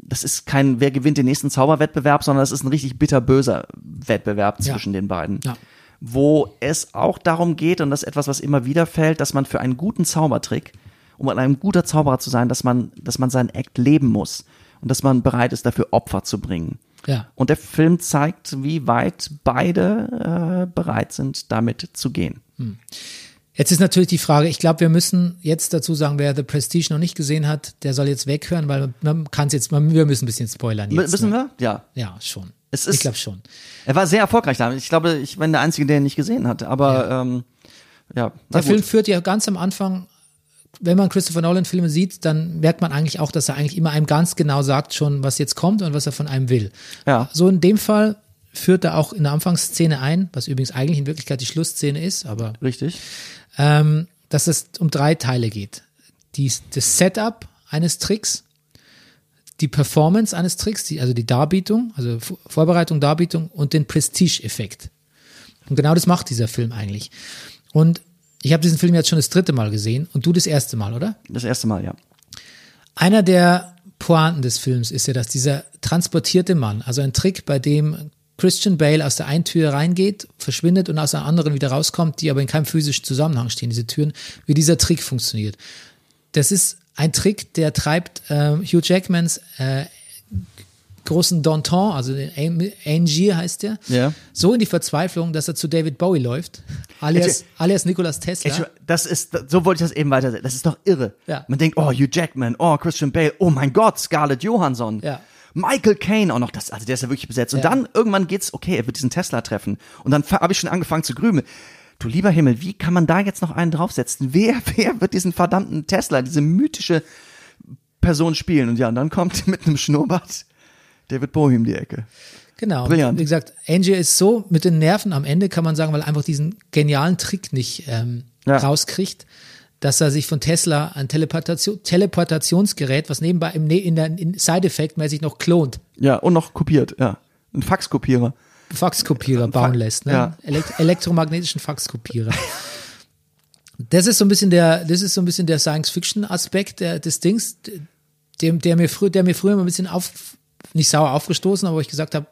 das ist kein, wer gewinnt den nächsten Zauberwettbewerb, sondern das ist ein richtig bitterböser Wettbewerb Ja. zwischen den beiden. Ja. Wo es auch darum geht, und das ist etwas, was immer wieder fällt, dass man für einen guten Zaubertrick, um ein guter Zauberer zu sein, dass man, dass man seinen Act leben muss und dass man bereit ist, dafür Opfer zu bringen. Ja. Und der Film zeigt, wie weit beide äh, bereit sind, damit zu gehen. Jetzt ist natürlich die Frage, ich glaube, wir müssen jetzt dazu sagen, wer The Prestige noch nicht gesehen hat, der soll jetzt weghören, weil man kann es jetzt, man, wir müssen ein bisschen spoilern jetzt. Wissen ne? wir? Ja. Ja, schon. Es ich ist- glaube schon. Er war sehr erfolgreich damit. Ich glaube, ich bin der Einzige, der ihn nicht gesehen hat. Aber ja, ähm, ja Der Film führt ja ganz am Anfang, wenn man Christopher Nolan Filme sieht, dann merkt man eigentlich auch, dass er eigentlich immer einem ganz genau sagt schon, was jetzt kommt und was er von einem will. Ja. So in dem Fall führt er auch in der Anfangsszene ein, was übrigens eigentlich in Wirklichkeit die Schlussszene ist, aber Richtig. ähm, dass es um drei Teile geht. Die, das Setup eines Tricks, die Performance eines Tricks, die, also die Darbietung, also Vor- Vorbereitung, Darbietung und den Prestige-Effekt. Und genau das macht dieser Film eigentlich. Und ich habe diesen Film jetzt schon das dritte Mal gesehen und du das erste Mal, oder? Das erste Mal, ja. Einer der Pointen des Films ist ja, dass dieser transportierte Mann, also ein Trick, bei dem Christian Bale aus der einen Tür reingeht, verschwindet und aus der anderen wieder rauskommt, die aber in keinem physischen Zusammenhang stehen, diese Türen, wie dieser Trick funktioniert. Das ist ein Trick, der treibt äh, Hugh Jackmans äh, großen Danton, also den Angier heißt der, Ja. so in die Verzweiflung, dass er zu David Bowie läuft, alias, alias Nikolas Tesla. Das ist, so wollte ich das eben weiter. Das ist doch irre. Ja. Man denkt, oh, Hugh Jackman, oh, Christian Bale, oh mein Gott, Scarlett Johansson. Ja. Michael Caine auch noch, das, also der ist ja wirklich besetzt. Und dann irgendwann geht's, okay, er wird diesen Tesla treffen. Und dann habe ich schon angefangen zu grübeln. Du lieber Himmel, wie kann man da jetzt noch einen draufsetzen? Wer, wer wird diesen verdammten Tesla, diese mythische Person spielen? Und ja, und dann kommt mit einem Schnurrbart David Bowie um die Ecke. Genau. Brillant. Wie gesagt, Angie ist so mit den Nerven am Ende, kann man sagen, weil er einfach diesen genialen Trick nicht ähm, Ja. rauskriegt, dass er sich von Tesla ein Teleportation, Teleportationsgerät, was nebenbei im, Ne- in der Side-Effect-mäßig noch klont, Ja, und noch kopiert, ja. Ein Faxkopierer. Faxkopierer bauen lässt, ne? ja. Elekt elektromagnetischen Faxkopierer. Das ist so ein bisschen der, das ist so ein bisschen der Science-Fiction-Aspekt des Dings, dem, der mir früher, der mir früher mal ein bisschen auf, nicht sauer aufgestoßen, aber wo ich gesagt habe,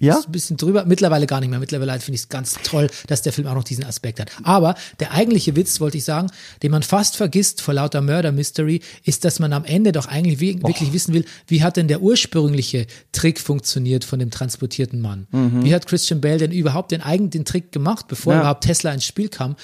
Ja? Ist ein bisschen drüber. Mittlerweile gar nicht mehr. Mittlerweile finde ich es ganz toll, dass der Film auch noch diesen Aspekt hat. Aber der eigentliche Witz, wollte ich sagen, den man fast vergisst vor lauter Murder Mystery, ist, dass man am Ende doch eigentlich wirklich wissen will, wie hat denn der ursprüngliche Trick funktioniert von dem transportierten Mann? Wie hat Christian Bale denn überhaupt den eigenen Trick gemacht, bevor Ja. überhaupt Tesla ins Spiel kam?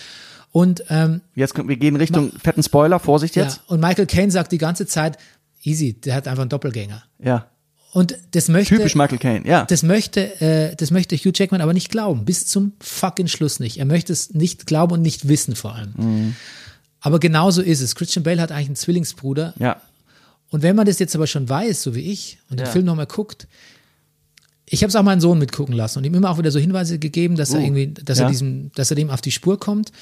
Und ähm, Jetzt wir gehen Richtung fetten Spoiler, Vorsicht ja, jetzt. und Michael Caine sagt die ganze Zeit, easy, der hat einfach einen Doppelgänger. Ja. Und das möchte Typisch Michael Caine, ja. das möchte, äh, das möchte Hugh Jackman aber nicht glauben, bis zum fucking Schluss nicht. Er möchte es nicht glauben und nicht wissen vor allem. Mhm. Aber genauso ist es. Christian Bale hat eigentlich einen Zwillingsbruder. ja. Und wenn man das jetzt aber schon weiß, so wie ich, und den Ja. Film nochmal guckt, ich habe es auch meinen Sohn mitgucken lassen und ihm immer auch wieder so Hinweise gegeben, dass er Uh, irgendwie, dass ja. er diesem, dass er dem auf die Spur kommt.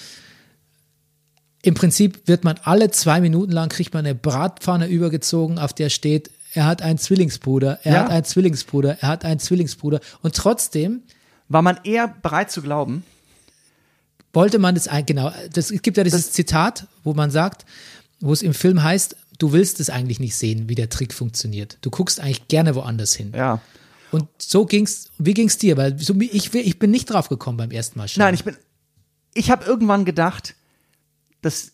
Im Prinzip wird man alle zwei Minuten lang kriegt man eine Bratpfanne übergezogen, auf der steht, er hat einen Zwillingsbruder, er Ja. hat einen Zwillingsbruder, er hat einen Zwillingsbruder. Und trotzdem War man eher bereit zu glauben? wollte man das ein, genau, das, es gibt ja dieses Zitat, wo man sagt, wo es im Film heißt, du willst es eigentlich nicht sehen, wie der Trick funktioniert. Du guckst eigentlich gerne woanders hin. Ja. Und so ging's, wie ging's dir? Weil so, ich, ich bin nicht drauf gekommen beim ersten Mal schauen. Nein, ich bin. Ich habe irgendwann gedacht, dass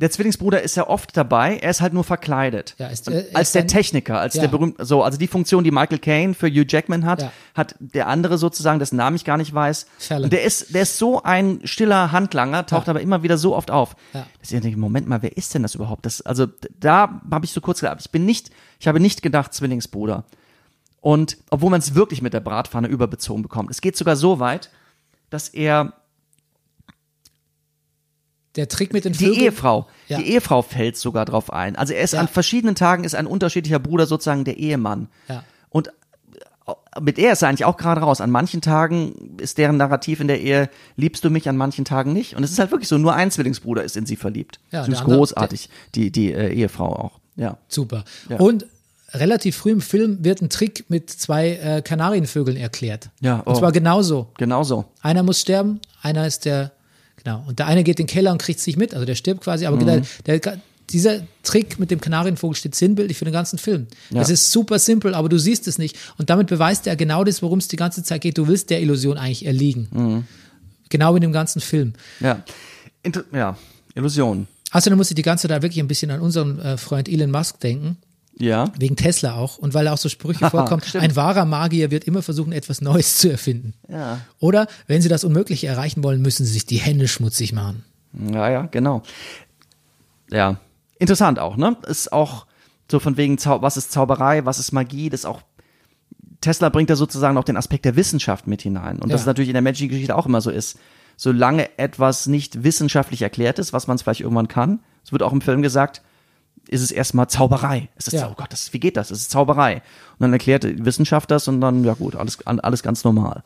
der Zwillingsbruder ist ja oft dabei, er ist halt nur verkleidet. Ja, ist, äh, als der Techniker, als Ja. der berühmte, so, also die Funktion, die Michael Caine für Hugh Jackman hat, Ja. hat der andere sozusagen, dessen Namen ich gar nicht weiß. Fallon. Und der ist, der ist so ein stiller Handlanger, taucht Ja. aber immer wieder so oft auf. Ja. Dass ich denke, Moment mal, wer ist denn das überhaupt? Das, also da habe ich so kurz gedacht, ich bin nicht, ich habe nicht gedacht Zwillingsbruder. Und obwohl man es wirklich mit der Bratpfanne überbezogen bekommt. Es geht sogar so weit, dass er der Trick mit den die Vögeln. Ehefrau, Ja. die Ehefrau fällt sogar drauf ein. Also er ist Ja. an verschiedenen Tagen ist ein unterschiedlicher Bruder sozusagen der Ehemann. Ja. Und äh, mit er ist er eigentlich auch gerade raus. An manchen Tagen ist deren Narrativ in der Ehe, liebst du mich, an manchen Tagen nicht. Und es ist halt wirklich so, nur ein Zwillingsbruder ist in sie verliebt. Ja, das ist andere- großartig, die, die äh, Ehefrau auch. Ja. Super. Ja. Und relativ früh im Film wird ein Trick mit zwei äh, Kanarienvögeln erklärt. Ja, Und oh. zwar genauso. Genau so. Einer muss sterben, einer ist der, genau. Und der eine geht in den Keller und kriegt sich mit, also der stirbt quasi, aber Mhm. der, der, dieser Trick mit dem Kanarienvogel steht sinnbildlich für den ganzen Film. Ja. Es ist super simpel, aber du siehst es nicht. Und damit beweist er genau das, worum es die ganze Zeit geht. Du willst der Illusion eigentlich erliegen. Mhm. Genau in dem ganzen Film. Ja. Inter ja. Illusion. Außerdem muss ich die ganze Zeit wirklich ein bisschen an unseren äh, Freund Elon Musk denken. Ja. Wegen Tesla auch. Und weil da auch so Sprüche vorkommen. Ein wahrer Magier wird immer versuchen, etwas Neues zu erfinden. Ja. Oder wenn sie das Unmögliche erreichen wollen, müssen sie sich die Hände schmutzig machen. Ja, ja, genau. Ja, interessant auch, ne? Ist auch so von wegen, Zau was ist Zauberei, was ist Magie, das ist auch, Tesla bringt da sozusagen auch den Aspekt der Wissenschaft mit hinein. Und das Ja. ist natürlich in der Magic-Geschichte auch immer so ist. Solange etwas nicht wissenschaftlich erklärt ist, was man es vielleicht irgendwann kann, es wird auch im Film gesagt, ist es erstmal Zauberei. Es ist, Ja. oh Gott, das, wie geht das? Es ist Zauberei. Und dann erklärt die Wissenschaft das und dann, ja gut, alles, alles ganz normal.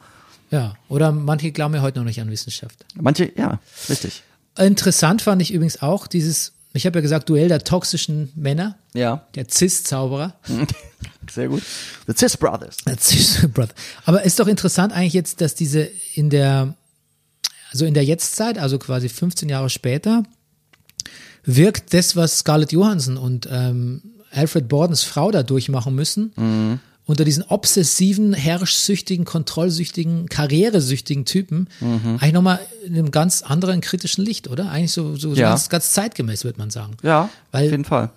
Ja, oder manche glauben ja heute noch nicht an Wissenschaft. Manche, ja, richtig. Interessant fand ich übrigens auch dieses, ich habe ja gesagt, Duell der toxischen Männer, Ja, der Cis-Zauberer. sehr gut. The Cis Brothers. Der Cis-Brother. Aber ist doch interessant eigentlich jetzt, dass diese in der, also in der Jetztzeit, also quasi 15 Jahre später, wirkt das, was Scarlett Johansson und ähm, Alfred Bordens Frau da durchmachen müssen, unter diesen obsessiven, herrschsüchtigen, kontrollsüchtigen, karrieresüchtigen Typen, eigentlich nochmal in einem ganz anderen kritischen Licht, oder? Eigentlich so, so Ja. ganz, ganz zeitgemäß, würde man sagen. Ja, Weil- auf jeden Fall.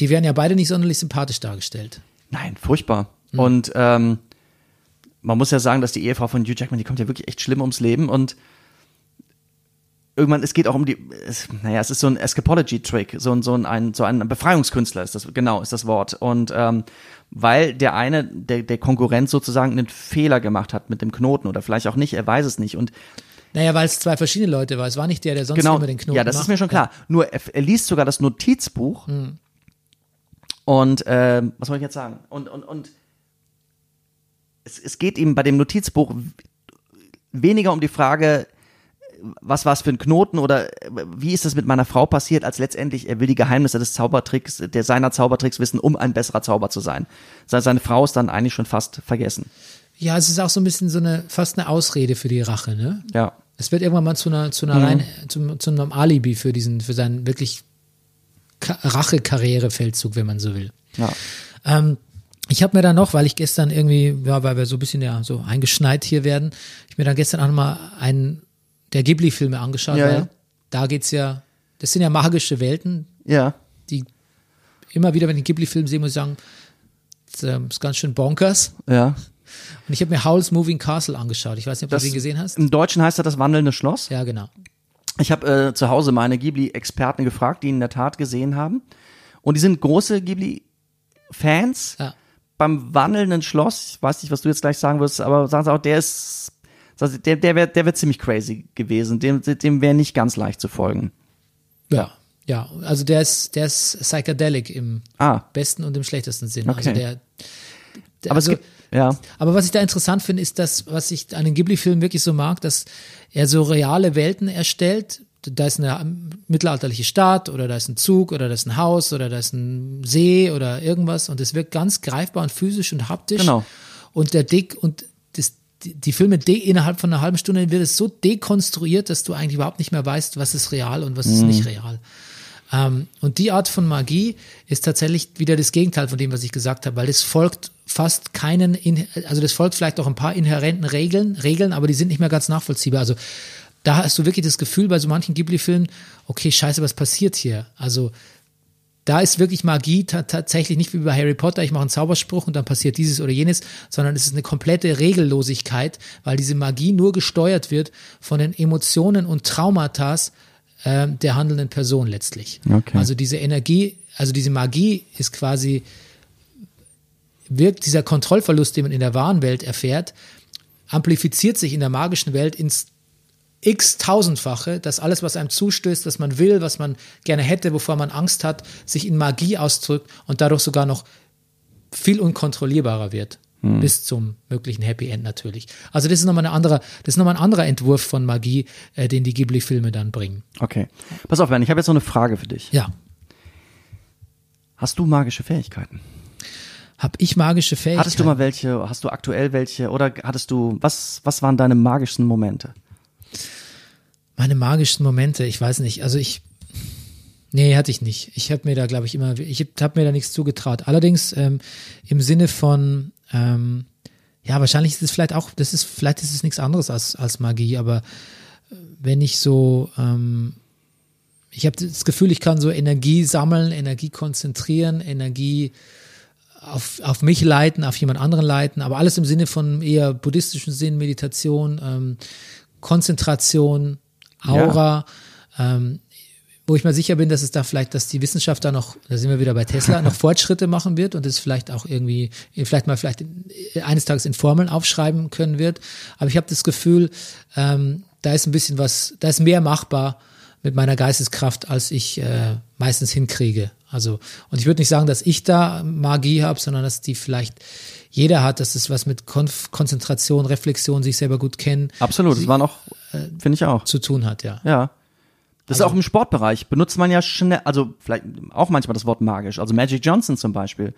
Die werden ja beide nicht sonderlich sympathisch dargestellt. Nein, furchtbar. Hm. Und ähm, man muss ja sagen, dass die Ehefrau von Hugh Jackman, die kommt ja wirklich echt schlimm ums Leben und irgendwann, es geht auch um die, es, naja, es ist so ein Escapology-Trick, so ein, so ein, so ein Befreiungskünstler ist das, genau, ist das Wort. Und ähm, weil der eine, der, der Konkurrent sozusagen einen Fehler gemacht hat mit dem Knoten oder vielleicht auch nicht, er weiß es nicht. Und Naja, weil es zwei verschiedene Leute war. Es war nicht der, der sonst genau, immer den Knoten ja, das ist macht. mir schon klar. Nur er, er liest sogar das Notizbuch und ähm, was soll ich jetzt sagen? Und und und es, es geht ihm bei dem Notizbuch weniger um die Frage, was war es für ein Knoten oder äh, wie ist das mit meiner Frau passiert, als letztendlich er will die Geheimnisse des Zaubertricks, der seiner Zaubertricks wissen, um ein besserer Zauber zu sein. Se- Seine Frau ist dann eigentlich schon fast vergessen. Ja, es ist auch so ein bisschen so eine, fast eine Ausrede für die Rache, ne? Ja. Es wird irgendwann mal zu einer, zu Mhm. einer rein, zum, zu einem Alibi für diesen, für seinen wirklich Ka- Rache-Karrierefeldzug, wenn man so will. Ja. Ähm, ich habe mir dann noch, weil ich gestern irgendwie, ja, weil wir so ein bisschen ja so eingeschneit hier werden, ich mir dann gestern auch nochmal einen der Ghibli-Filme angeschaut, Ja, weil ja. da geht's ja, das sind ja magische Welten, Ja. die immer wieder, wenn ich Ghibli-Film sehe, muss ich sagen, das ähm, ist ganz schön bonkers. Ja. Und ich habe mir Howl's Moving Castle angeschaut. Ich weiß nicht, ob Das, du den gesehen hast. Im Deutschen heißt das das wandelnde Schloss. Ja, genau. Ich habe äh, zu Hause meine Ghibli-Experten gefragt, die ihn in der Tat gesehen haben. Und die sind große Ghibli-Fans. Ja. Beim wandelnden Schloss, ich weiß nicht, was du jetzt gleich sagen wirst, aber sagen sie auch, der ist, sie, der, der wäre der wär ziemlich crazy gewesen. Dem, dem wäre nicht ganz leicht zu folgen. Ja. Ja, also der ist, der ist psychedelic im Ah, besten und im schlechtesten Sinn. Okay. Also der, der aber also, gibt, ja, Aber was ich da interessant finde, ist das, was ich an den Ghibli-Filmen wirklich so mag, dass er so reale Welten erstellt. Da ist eine mittelalterliche Stadt oder da ist ein Zug oder da ist ein Haus oder da ist ein See oder irgendwas und es wirkt ganz greifbar und physisch und haptisch. Genau. Und der Dick und die, die Filme de, innerhalb von einer halben Stunde wird es so dekonstruiert, dass du eigentlich überhaupt nicht mehr weißt, was ist real und was ist nicht real. Ähm, und die Art von Magie ist tatsächlich wieder das Gegenteil von dem, was ich gesagt habe, weil es folgt fast keinen, in, also das folgt vielleicht auch ein paar inhärenten Regeln, Regeln, aber die sind nicht mehr ganz nachvollziehbar. Also da hast du wirklich das Gefühl bei so manchen Ghibli-Filmen, okay, scheiße, was passiert hier? Also da ist wirklich Magie ta tatsächlich nicht wie bei Harry Potter, ich mache einen Zauberspruch und dann passiert dieses oder jenes, sondern es ist eine komplette Regellosigkeit, weil diese Magie nur gesteuert wird von den Emotionen und Traumata äh, der handelnden Person letztlich. Okay. Also diese Energie, also diese Magie ist quasi, wirkt dieser Kontrollverlust, den man in der wahren Welt erfährt, amplifiziert sich in der magischen Welt ins x-tausendfache, dass alles, was einem zustößt, was man will, was man gerne hätte, wovor man Angst hat, sich in Magie ausdrückt und dadurch sogar noch viel unkontrollierbarer wird. Bis zum möglichen Happy End natürlich. Also das ist nochmal ein anderer, das ist nochmal ein anderer Entwurf von Magie, äh, den die Ghibli-Filme dann bringen. okay. Pass auf, Ben, ich habe jetzt noch eine Frage für dich. Ja. Hast du magische Fähigkeiten? Hab ich magische Fähigkeiten? Hattest du mal welche, hast du aktuell welche oder hattest du, was, was waren deine magischsten Momente? Meine magischen Momente, ich weiß nicht. Also ich, nee, hatte ich nicht. Ich habe mir da, glaube ich, immer, ich habe mir da nichts zugetraut. Allerdings ähm, im Sinne von, ähm, ja, wahrscheinlich ist es vielleicht auch, das ist, vielleicht ist es nichts anderes als, als Magie, aber äh, wenn ich so, ähm, ich habe das Gefühl, ich kann so Energie sammeln, Energie konzentrieren, Energie auf, auf mich leiten, auf jemand anderen leiten, aber alles im Sinne von eher buddhistischen Sinn, Meditation, ähm, Konzentration, Aura, ähm, wo ich mir sicher bin, dass es da vielleicht, dass die Wissenschaft da noch, da sind wir wieder bei Tesla, noch Fortschritte machen wird und es vielleicht auch irgendwie, vielleicht mal vielleicht in, eines Tages in Formeln aufschreiben können wird. Aber ich habe das Gefühl, ähm, da ist ein bisschen was, da ist mehr machbar mit meiner Geisteskraft, als ich äh, meistens hinkriege. Also, und ich würde nicht sagen, dass ich da Magie habe, sondern dass die vielleicht jeder hat, dass es was mit Konf Konzentration, Reflexion, sich selber gut kennen Absolut, das war noch, Äh, finde ich auch. zu tun hat, ja. Ja. Das Also ist auch im Sportbereich. Benutzt man ja schnell, also vielleicht auch manchmal das Wort magisch. Also Magic Johnson zum Beispiel.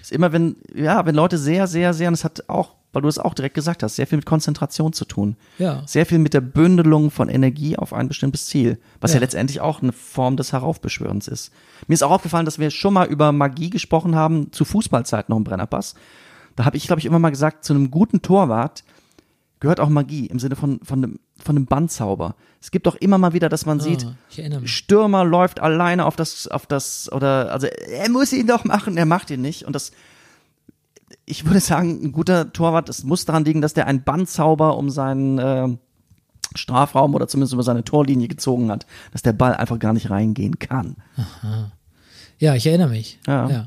Ist immer, wenn, ja, wenn Leute sehr, sehr, sehr, und das hat auch, weil du es auch direkt gesagt hast, sehr viel mit Konzentration zu tun. Ja. Sehr viel mit der Bündelung von Energie auf ein bestimmtes Ziel. Was ja, Ja. letztendlich auch eine Form des Heraufbeschwörens ist. Mir ist auch aufgefallen, dass wir schon mal über Magie gesprochen haben, zu Fußballzeiten noch im Brennerpass. Da habe ich, glaube ich, immer mal gesagt, zu einem guten Torwart gehört auch Magie im Sinne von, von, einem, von einem Bandzauber. Es gibt auch immer mal wieder, dass man sieht, erinnere mich. Stürmer läuft alleine auf das, auf das, oder, also er muss ihn doch machen, er macht ihn nicht. Und das, ich würde sagen, ein guter Torwart, es muss daran liegen, dass der einen Bandzauber um seinen äh, Strafraum oder zumindest über seine Torlinie gezogen hat, dass der Ball einfach gar nicht reingehen kann. Ja, ich erinnere mich. Ja.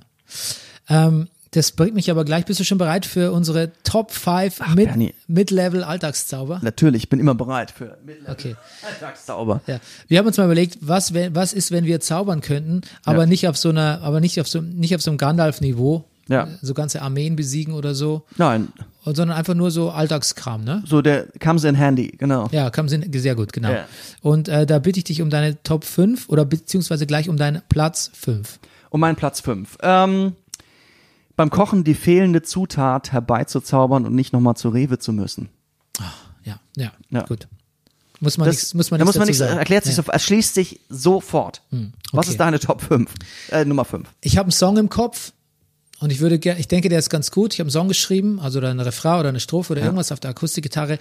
Ähm, das bringt mich aber gleich. Bist du schon bereit für unsere Top 5 Mid Bernie. Mid-Level Alltagszauber? Natürlich, ich bin immer bereit für Okay. Alltagszauber. Ja. Wir haben uns mal überlegt, was, wenn, was ist, wenn wir zaubern könnten, aber Ja. nicht auf so einer, aber nicht auf so, nicht auf so einem Gandalf-Niveau. Ja. So ganze Armeen besiegen oder so, Nein, sondern einfach nur so Alltagskram, ne? so der comes in handy, genau. Ja, kam Sinn, sehr gut, genau. Ja. Und äh, da bitte ich dich um deine Top 5 oder beziehungsweise gleich um deinen Platz 5. Um meinen Platz 5. Ähm, beim Kochen die fehlende Zutat herbeizuzaubern und nicht nochmal zu Rewe zu müssen. Ja, ja, Ja. gut. Muss man Das, nichts, muss man da nichts muss man nichts, sagen. erklärt sich ja. so, erschließt sich sofort. Was okay. ist deine Top 5? Äh, Nummer 5. Ich habe einen Song im Kopf Und ich würde gerne, ich denke, der ist ganz gut. Ich habe einen Song geschrieben, also oder eine Refrain oder eine Strophe oder irgendwas auf der Akustikgitarre.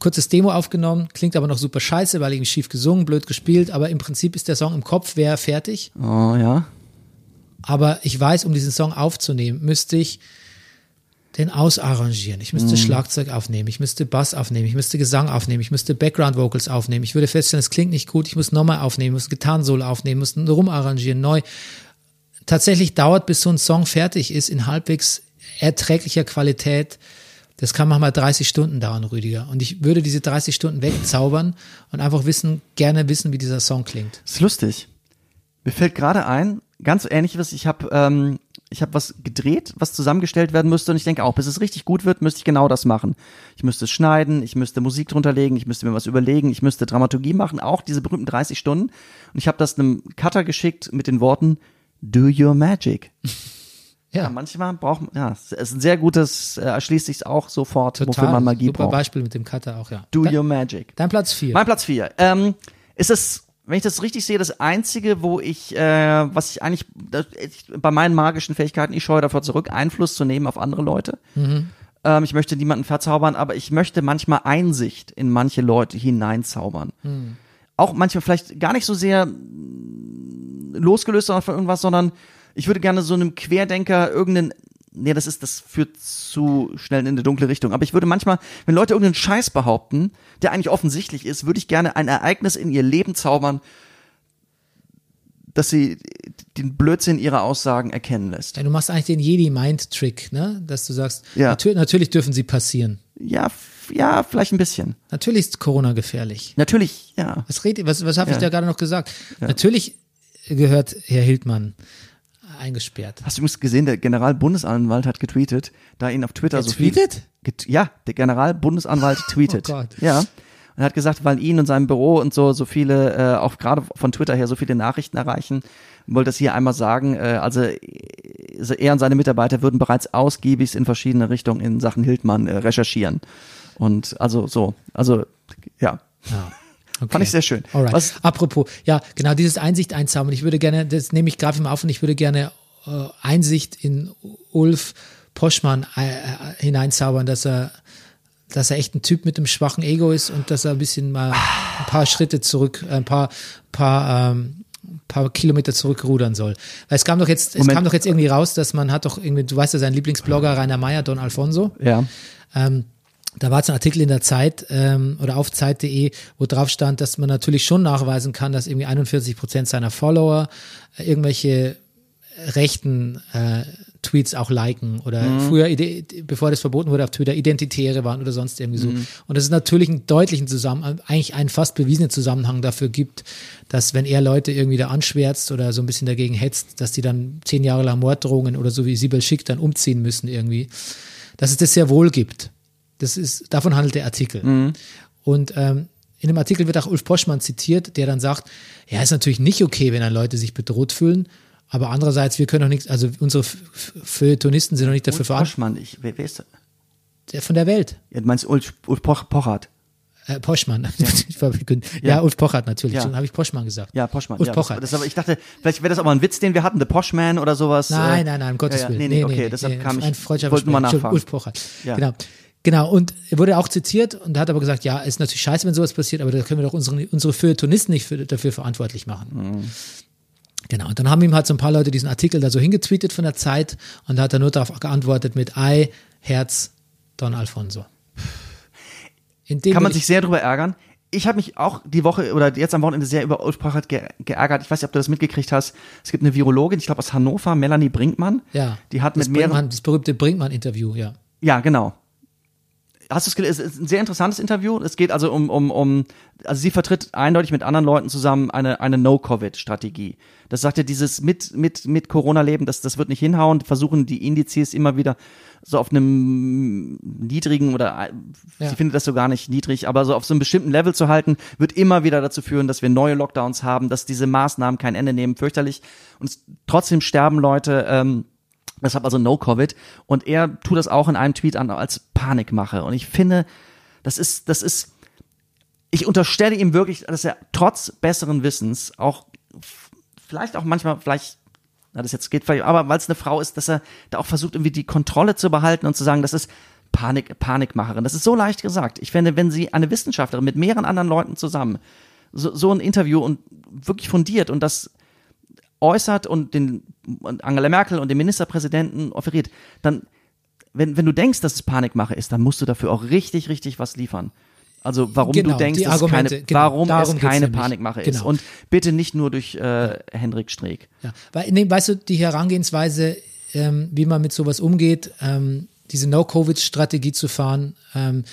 Kurzes Demo aufgenommen, klingt aber noch super scheiße, weil irgendwie schief gesungen, blöd gespielt, aber im Prinzip ist der Song im Kopf, wäre fertig. Oh ja. Aber ich weiß, um diesen Song aufzunehmen, müsste ich den ausarrangieren. Ich müsste Schlagzeug aufnehmen, ich müsste Bass aufnehmen, ich müsste Gesang aufnehmen, ich müsste Background Vocals aufnehmen. Ich würde feststellen, es klingt nicht gut, ich muss nochmal aufnehmen, muss Gitarrensolo aufnehmen, muss rumarrangieren, neu. Tatsächlich dauert, bis so ein Song fertig ist, in halbwegs erträglicher Qualität. Das kann manchmal 30 Stunden dauern, Rüdiger. Und ich würde diese 30 Stunden wegzaubern und einfach wissen, gerne wissen, wie dieser Song klingt. Ist lustig. Mir fällt gerade ein, ganz ähnliches, ich habe ähm, ich habe was gedreht, was zusammengestellt werden müsste und ich denke auch, bis es richtig gut wird, müsste ich genau das machen. Ich müsste es schneiden, ich müsste Musik drunter legen, ich müsste mir was überlegen, ich müsste Dramaturgie machen, auch diese berühmten 30 Stunden. Und ich habe das einem Cutter geschickt mit den Worten Do your magic. Ja, manchmal braucht man, ja, es ist ein sehr gutes, äh, erschließt sich auch sofort, wofür man Magie super braucht. Beispiel mit dem Cutter auch, ja. Do Dein- your magic. Dein Platz vier. Mein Platz vier. Ähm, ist es, wenn ich das richtig sehe, das einzige, wo ich, äh, was ich eigentlich das, ich, bei meinen magischen Fähigkeiten, ich scheue davor zurück, Einfluss zu nehmen auf andere Leute. Ähm, ich möchte niemanden verzaubern, aber ich möchte manchmal Einsicht in manche Leute hineinzaubern. Auch manchmal vielleicht gar nicht so sehr losgelöst von irgendwas, sondern ich würde gerne so einem Querdenker irgendeinen Nee, das ist, das führt zu schnell in eine dunkle Richtung. Aber ich würde manchmal, wenn Leute irgendeinen Scheiß behaupten, der eigentlich offensichtlich ist, würde ich gerne ein Ereignis in ihr Leben zaubern, dass sie den Blödsinn ihrer Aussagen erkennen lässt. Ja, du machst eigentlich den Jedi-Mind-Trick, ne? Dass du sagst, Ja. natür natürlich dürfen sie passieren. Ja, ja, vielleicht ein bisschen. Natürlich ist Corona gefährlich. Natürlich, ja. Was red, was, was habe ich Ja. da gerade noch gesagt? Natürlich gehört Herr Hildmann eingesperrt. Hast du übrigens gesehen, der Generalbundesanwalt hat getweetet, da ihn auf Twitter Er so viel. tweetet? Get, ja, der Generalbundesanwalt tweetet. Oh Gott. Ja. Und hat gesagt, weil ihn und seinem Büro und so so viele, äh, auch gerade von Twitter her so viele Nachrichten erreichen, wollte das hier einmal sagen. Äh, also äh, also er und seine Mitarbeiter würden bereits ausgiebig in verschiedene Richtungen in Sachen Hildmann äh, recherchieren. Und also so, also ja, Ja. Okay. fand ich sehr schön. Alright. Was, Apropos, ja, genau, dieses Einsicht einzaubern. Ich würde gerne, das nehme ich gerade mal auf und ich würde gerne äh, Einsicht in Ulf Poschmann äh, äh, hineinzaubern, dass er, dass er echt ein Typ mit einem schwachen Ego ist und dass er ein bisschen mal ein paar Schritte zurück, ein paar, paar, ähm, paar Kilometer zurückrudern soll. Weil es kam doch jetzt, es Moment. kam doch jetzt irgendwie raus, dass man hat doch irgendwie, du weißt ja, sein Lieblingsblogger Rainer Meyer, Don Alfonso, ja. ähm, da war jetzt ein Artikel in der Zeit ähm, oder auf Zeit.de, wo drauf stand, dass man natürlich schon nachweisen kann, dass irgendwie 41 Prozent seiner Follower äh, irgendwelche rechten äh, Tweets auch liken oder früher, ide- bevor das verboten wurde auf Twitter, Identitäre waren oder sonst irgendwie so. Und das ist natürlich einen deutlichen Zusammenhang, eigentlich einen fast bewiesenen Zusammenhang dafür gibt, dass wenn er Leute irgendwie da anschwärzt oder so ein bisschen dagegen hetzt, dass die dann zehn Jahre lang Morddrohungen oder so wie Sibel Schick dann umziehen müssen irgendwie, dass es das sehr wohl gibt. Das ist, davon handelt der Artikel. Und ähm, in dem Artikel wird auch Ulf Poschmann zitiert, der dann sagt, ja, ist natürlich nicht okay, wenn dann Leute sich bedroht fühlen, aber andererseits, wir können doch nichts, also unsere Feuilletonisten sind doch nicht dafür verantwortlich, Poschmann, ich, wer, wer ist das? der von der Welt. Ja, du meinst Ulf, Ulf Poch, Pochert. Äh, Poschmann. War- ja, Ja. Ulf Pochert natürlich. Ja. Schon habe ich Poschmann gesagt. Ja, Poschmann. Ulf ja, Pochert. Das, das, aber ich dachte, vielleicht wäre das aber ein Witz, den wir hatten, The Poshman oder sowas. Nein, äh, nein, nein, um Gottes ja, ja, Willen. Nee, nee, okay, deshalb kam ich, Ein wollte mal nachfragen. Ulf Pochert. Ja. Genau. Genau, und er wurde auch zitiert und hat aber gesagt, ja, ist natürlich scheiße, wenn sowas passiert, aber da können wir doch unsere, unsere Feuilletonisten nicht für, dafür verantwortlich machen. Mhm. Genau, und dann haben ihm halt so ein paar Leute diesen Artikel da so hingetweetet von der Zeit und da hat er nur darauf geantwortet mit Ei, Herz, Don Alfonso. Kann man sich sehr drüber ärgern. Ich habe mich auch die Woche oder jetzt am Wochenende sehr über Pochert ge geärgert. Ich weiß nicht, ob du das mitgekriegt hast. Es gibt eine Virologin, ich glaube aus Hannover, Melanie Brinkmann. ja, Die hat das, mit mehreren das berühmte Brinkmann-Interview, ja. Ja, genau. Hast du es gelesen? Es ist ein sehr interessantes Interview. Es geht also um, um, um, also sie vertritt eindeutig mit anderen Leuten zusammen eine, eine No-Covid-Strategie. Das sagt ja dieses mit, mit, mit Corona-Leben, das, das wird nicht hinhauen, versuchen die Indizes immer wieder so auf einem niedrigen oder, Ja. sie findet das so gar nicht niedrig, aber so auf so einem bestimmten Level zu halten, wird immer wieder dazu führen, dass wir neue Lockdowns haben, dass diese Maßnahmen kein Ende nehmen, fürchterlich. Und trotzdem sterben Leute, ähm, Deshalb also No-Covid. Und er tut das auch in einem Tweet an als Panikmache. Und ich finde, das ist, das ist, ich unterstelle ihm wirklich, dass er trotz besseren Wissens auch, vielleicht auch manchmal, vielleicht, Na, das jetzt geht vielleicht, aber weil es eine Frau ist, dass er da auch versucht, irgendwie die Kontrolle zu behalten und zu sagen, das ist Panik, Panikmacherin. Das ist so leicht gesagt. Ich finde, wenn sie eine Wissenschaftlerin mit mehreren anderen Leuten zusammen so, so ein Interview und wirklich fundiert und das äußert und den und Angela Merkel und den Ministerpräsidenten offeriert, dann, wenn, wenn du denkst, dass es Panikmache ist, dann musst du dafür auch richtig, richtig was liefern. Also warum Genau, du denkst, dass es keine, genau, warum es keine. Panikmache ist. Genau. Und bitte nicht nur durch äh, Hendrik Streeck. Ja, weil, nee, weißt du, die Herangehensweise, ähm, wie man mit sowas umgeht, ähm, diese No-Covid-Strategie zu fahren, ähm,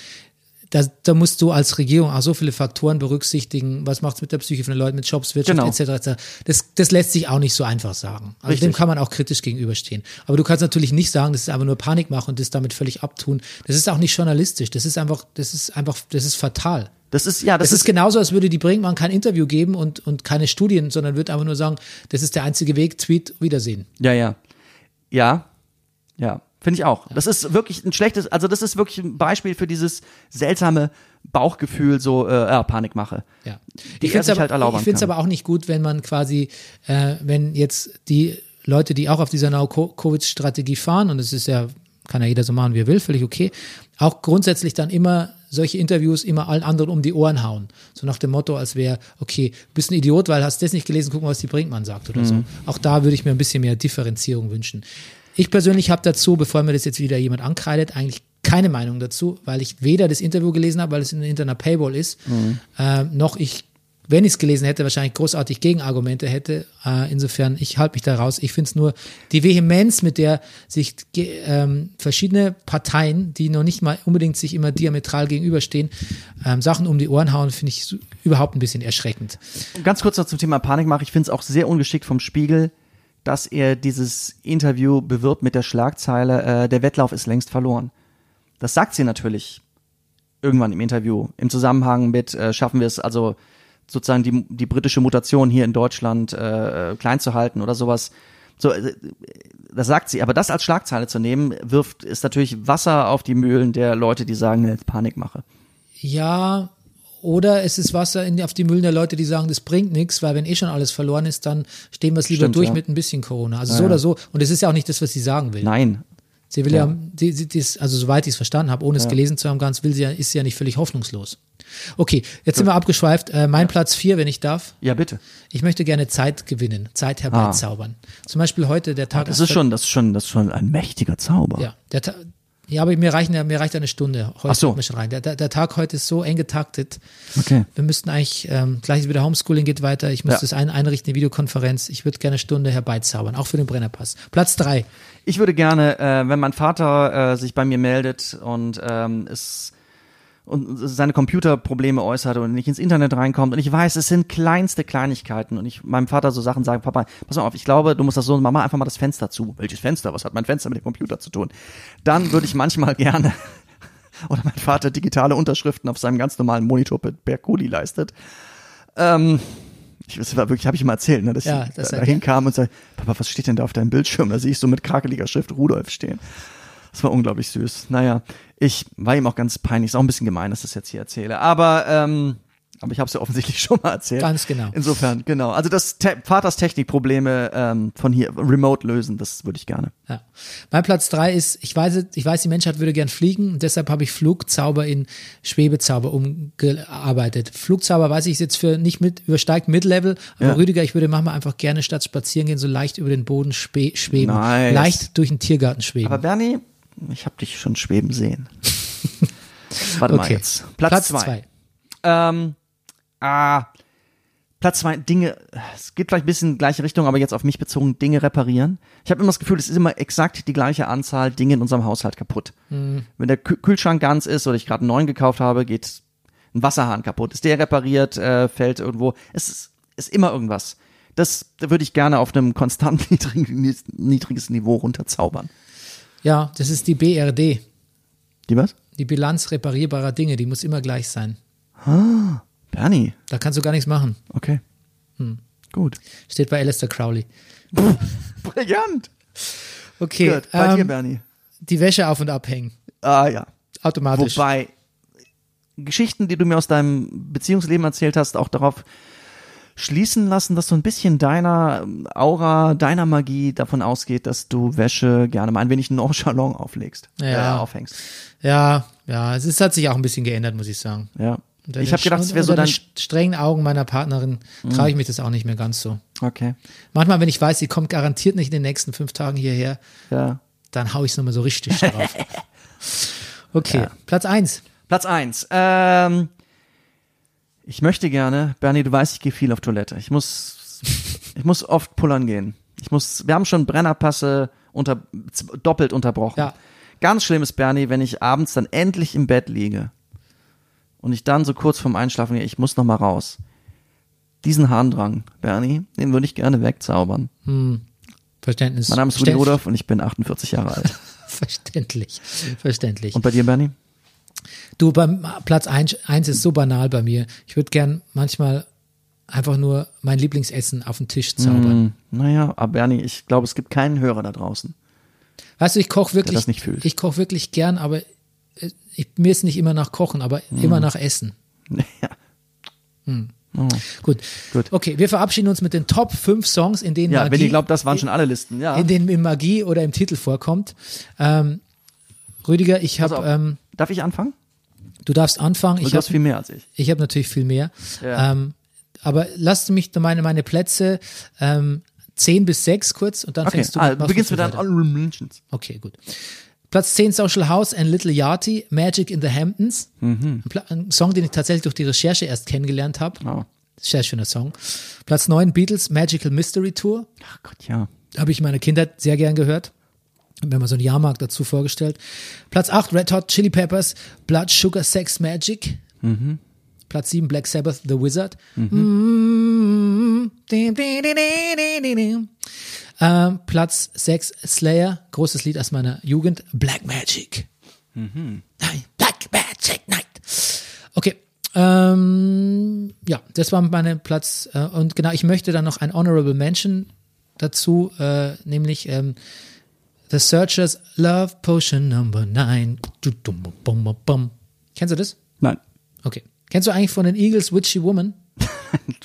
da, da musst du als Regierung auch so viele Faktoren berücksichtigen. Was macht es mit der Psyche von den Leuten, mit Jobs, Wirtschaft Genau. etc. etc. Das, das lässt sich auch nicht so einfach sagen. Also Richtig. dem kann man auch kritisch gegenüberstehen. Aber du kannst natürlich nicht sagen, das ist einfach nur Panikmache und das damit völlig abtun. Das ist auch nicht journalistisch. Das ist einfach, das ist einfach, das ist fatal. Das ist, ja, das, Das ist genauso, als würde die Brinkmann kein Interview geben und, und keine Studien, sondern würde einfach nur sagen, das ist der einzige Weg, Tweet, Wiedersehen. Ja, ja. Ja, ja, finde ich auch. Das ist wirklich ein schlechtes, also das ist wirklich ein Beispiel für dieses seltsame Bauchgefühl, so äh, ja, Panikmache. Ja. Die Ich finde es aber, halt aber auch nicht gut, wenn man quasi, äh, wenn jetzt die Leute, die auch auf dieser No-Covid-Strategie fahren, und das ist ja, kann ja jeder so machen, wie er will, völlig okay, auch grundsätzlich dann immer solche Interviews immer allen anderen um die Ohren hauen. So nach dem Motto, als wäre, okay, du bist ein Idiot, weil hast das nicht gelesen, guck mal, was die Brinkmann sagt oder Mhm. so. Auch da würde ich mir ein bisschen mehr Differenzierung wünschen. Ich persönlich habe dazu, bevor mir das jetzt wieder jemand ankreidet, eigentlich keine Meinung dazu, weil ich weder das Interview gelesen habe, weil es in einer Paywall ist, äh, noch ich, wenn ich es gelesen hätte, wahrscheinlich großartig Gegenargumente hätte. Äh, insofern, ich halte mich da raus. Ich finde es nur die Vehemenz, mit der sich ähm, verschiedene Parteien, die noch nicht mal unbedingt sich immer diametral gegenüberstehen, ähm, Sachen um die Ohren hauen, finde ich überhaupt ein bisschen erschreckend. Ganz kurz noch zum Thema Panikmache. Ich finde es auch sehr ungeschickt vom Spiegel, dass er dieses Interview bewirbt mit der Schlagzeile, äh, der Wettlauf ist längst verloren. Das sagt sie natürlich irgendwann im Interview im Zusammenhang mit, äh, schaffen wir es also sozusagen die, die britische Mutation hier in Deutschland äh, klein zu halten oder sowas. So, äh, das sagt sie, aber das als Schlagzeile zu nehmen, wirft, ist natürlich Wasser auf die Mühlen der Leute, die sagen, jetzt Panikmache. Ja, oder es ist Wasser in, auf die Mühlen der Leute, die sagen, das bringt nichts, weil wenn eh schon alles verloren ist, dann stehen wir es lieber Stimmt, durch ja. mit ein bisschen Corona. Also so oder so. Und es ist ja auch nicht das, was sie sagen will. Nein. Sie will ja, die, die, die ist, also soweit ich es verstanden habe, ohne es gelesen zu haben, ganz will sie ja, ist sie ja nicht völlig hoffnungslos. Okay, jetzt sind wir abgeschweift. Äh, mein Platz vier, wenn ich darf. Ja, bitte. Ich möchte gerne Zeit gewinnen, Zeit herbeizaubern. Zum Beispiel heute der Tag Ah. Das ist schon, das ist schon, das ist schon ein mächtiger Zauber. ja, der ja, aber mir reichen mir reicht eine Stunde. Heute Ach so. mir schon rein. Der, der, Tag heute ist so eng getaktet. Okay. Wir müssten eigentlich, ähm, gleich wieder Homeschooling geht weiter. Ich muss Ja. das ein, einrichten, eine Videokonferenz. Ich würde gerne eine Stunde herbeizaubern, auch für den Brennerpass. Platz drei. Ich würde gerne, äh, wenn mein Vater äh, sich bei mir meldet und ähm, es und seine Computerprobleme äußert und nicht ins Internet reinkommt und ich weiß, es sind kleinste Kleinigkeiten und ich meinem Vater so Sachen sage, Papa, pass mal auf, ich glaube, du musst das so, Mama einfach mal das Fenster zu. Welches Fenster? Was hat mein Fenster mit dem Computer zu tun? Dann würde ich manchmal gerne oder mein Vater digitale Unterschriften auf seinem ganz normalen Monitor per, Kuli leistet. Ähm, ich, das war wirklich, habe ich ihm erzählt, ne, dass Ja, ich das da, hat dahin er- kam und sagte, Papa, was steht denn da auf deinem Bildschirm? Da sehe ich so mit krakeliger Schrift Rudolf stehen. Das war unglaublich süß. Naja, ich war ihm auch ganz peinlich. Ist auch ein bisschen gemein, dass ich das jetzt hier erzähle. Aber, ähm, aber ich habe es ja offensichtlich schon mal erzählt. Ganz genau. Insofern, genau. Also das Te Vaters Technikprobleme ähm, von hier remote lösen, das würde ich gerne. Ja. Mein Platz drei ist, ich weiß, ich weiß, die Menschheit würde gern fliegen und deshalb habe ich Flugzauber in Schwebezauber umgearbeitet. Flugzauber weiß ich jetzt für nicht mit, übersteigt Mid-Level, aber Ja. Rüdiger, ich würde manchmal einfach gerne statt spazieren gehen, so leicht über den Boden schweben. Nice. Leicht durch den Tiergarten schweben. Aber Bernie, ich habe dich schon schweben sehen. Warte mal Okay. jetzt. Platz, Platz zwei. zwei. Ähm, ah, Platz zwei, Dinge, es geht vielleicht ein bisschen in die gleiche Richtung, aber jetzt auf mich bezogen, Dinge reparieren. Ich habe immer das Gefühl, es ist immer exakt die gleiche Anzahl Dinge in unserem Haushalt kaputt. Mhm. Wenn der Kü- Kühlschrank ganz ist oder ich gerade einen neuen gekauft habe, geht ein Wasserhahn kaputt. Ist der repariert, äh, fällt irgendwo. Es ist, ist immer irgendwas. Das würde ich gerne auf einem konstant niedrigen, niedriges Niveau runterzaubern. Ja, das ist die BRD, Die was? die Bilanz reparierbarer Dinge, die muss immer gleich sein. Bernie. Da kannst du gar nichts machen. Okay. Hm. Gut. Steht bei Alistair Crowley. Brillant. Okay, Gut. Bei dir, ähm, Bernie. die Wäsche auf und abhängen. Ah ja. Automatisch. Wobei Geschichten, die du mir aus deinem Beziehungsleben erzählt hast, auch darauf schließen lassen, dass so ein bisschen deiner ähm, Aura, deiner Magie davon ausgeht, dass du Wäsche gerne mal ein wenig nonchalant auflegst, Ja. äh, aufhängst. Ja, ja, es ist, hat sich auch ein bisschen geändert, muss ich sagen. Ja. Unter Ich habe gedacht, es wäre so dein. Mhm. den strengen Augen meiner Partnerin traue ich mich das auch nicht mehr ganz so. Okay. Manchmal, wenn ich weiß, sie kommt garantiert nicht in den nächsten fünf Tagen hierher, Ja. dann hau ich es nochmal so richtig drauf. Okay, Platz eins. Platz eins. Ähm, ich möchte gerne, Bernie, du weißt, ich gehe viel auf Toilette. Ich muss, ich muss oft pullern gehen. Ich muss, wir haben schon Brennerpasse unter, doppelt unterbrochen. Ja. Ganz schlimm ist, Bernie, wenn ich abends dann endlich im Bett liege und ich dann so kurz vorm Einschlafen gehe, ich muss noch mal raus. Diesen Harndrang, Bernie, den würde ich gerne wegzaubern. Verständnis. Mein Name ist Rudi Rudolph und ich bin 48 Jahre alt. Verständlich. Verständlich. Und bei dir, Bernie? Du, beim Platz eins, eins ist so banal bei mir. Ich würde gern manchmal einfach nur mein Lieblingsessen auf den Tisch zaubern. Hm, naja, aber Bernie, ich glaube, es gibt keinen Hörer da draußen. Weißt du, ich koche wirklich, das nicht fühlt. ich koche wirklich gern, aber äh, ich, mir ist nicht immer nach Kochen, aber Hm. immer nach Essen. Ja. Gut. Gut. Okay, wir verabschieden uns mit den Top 5 Songs, in denen Ja, Magie, wenn ihr glaubt, das waren schon alle Listen, ja. in denen Magie oder im Titel vorkommt. Ähm, Rüdiger, ich habe, ähm, Darf ich anfangen? Du darfst anfangen. Du Ich hast habe viel mehr als ich. ich hab natürlich viel mehr. Ja. Ähm, aber lasst mich meine, meine Plätze ähm, 10 bis 6 kurz und dann Okay, fängst du ah, du beginnst du mit deinen. Honorable Mentions. Okay, gut. Platz 10 Social House and Little Yachty, Magic in the Hamptons. Mhm. Ein Song, den ich tatsächlich durch die Recherche erst kennengelernt habe. Oh. Sehr schöner Song. Platz 9 Beatles, Magical Mystery Tour. Ach Gott, ja. Habe ich in meiner Kindheit sehr gern gehört. Mir mal so einen Jahrmarkt dazu vorgestellt. Platz 8 Red Hot Chili Peppers, Blood Sugar Sex Magic. Mhm. Platz 7 Black Sabbath, The Wizard. Dim, dim. Ähm, Platz 6 Slayer, großes Lied aus meiner Jugend, Black Magic. Mhm. Nein, Black Magic Night. Okay. Ähm, ja, das war meine Platz. Äh, und genau, ich möchte dann noch ein Honorable Mention dazu, äh, nämlich ähm, The Searchers Love Potion Number 9. Du, dum, bum, bum, bum. Kennst du das? Nein. Okay. Kennst du eigentlich von den Eagles Witchy Woman?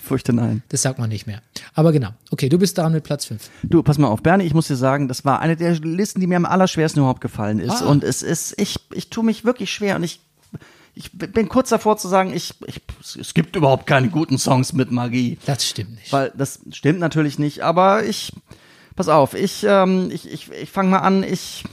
Fürchte nein. Das sagt man nicht mehr. Aber genau. Okay, du bist daran mit Platz 5. Du, pass mal auf, Bernie, ich muss dir sagen, das war eine der Listen, die mir am allerschwersten überhaupt gefallen ist. Ah. Und es ist, ich, ich tue mich wirklich schwer und ich, ich bin kurz davor zu sagen, ich, ich, es gibt überhaupt keine guten Songs mit Magie. Das stimmt nicht. Weil das stimmt natürlich nicht, aber ich, pass auf, ich, ähm, ich, ich, ich fange mal an, ich,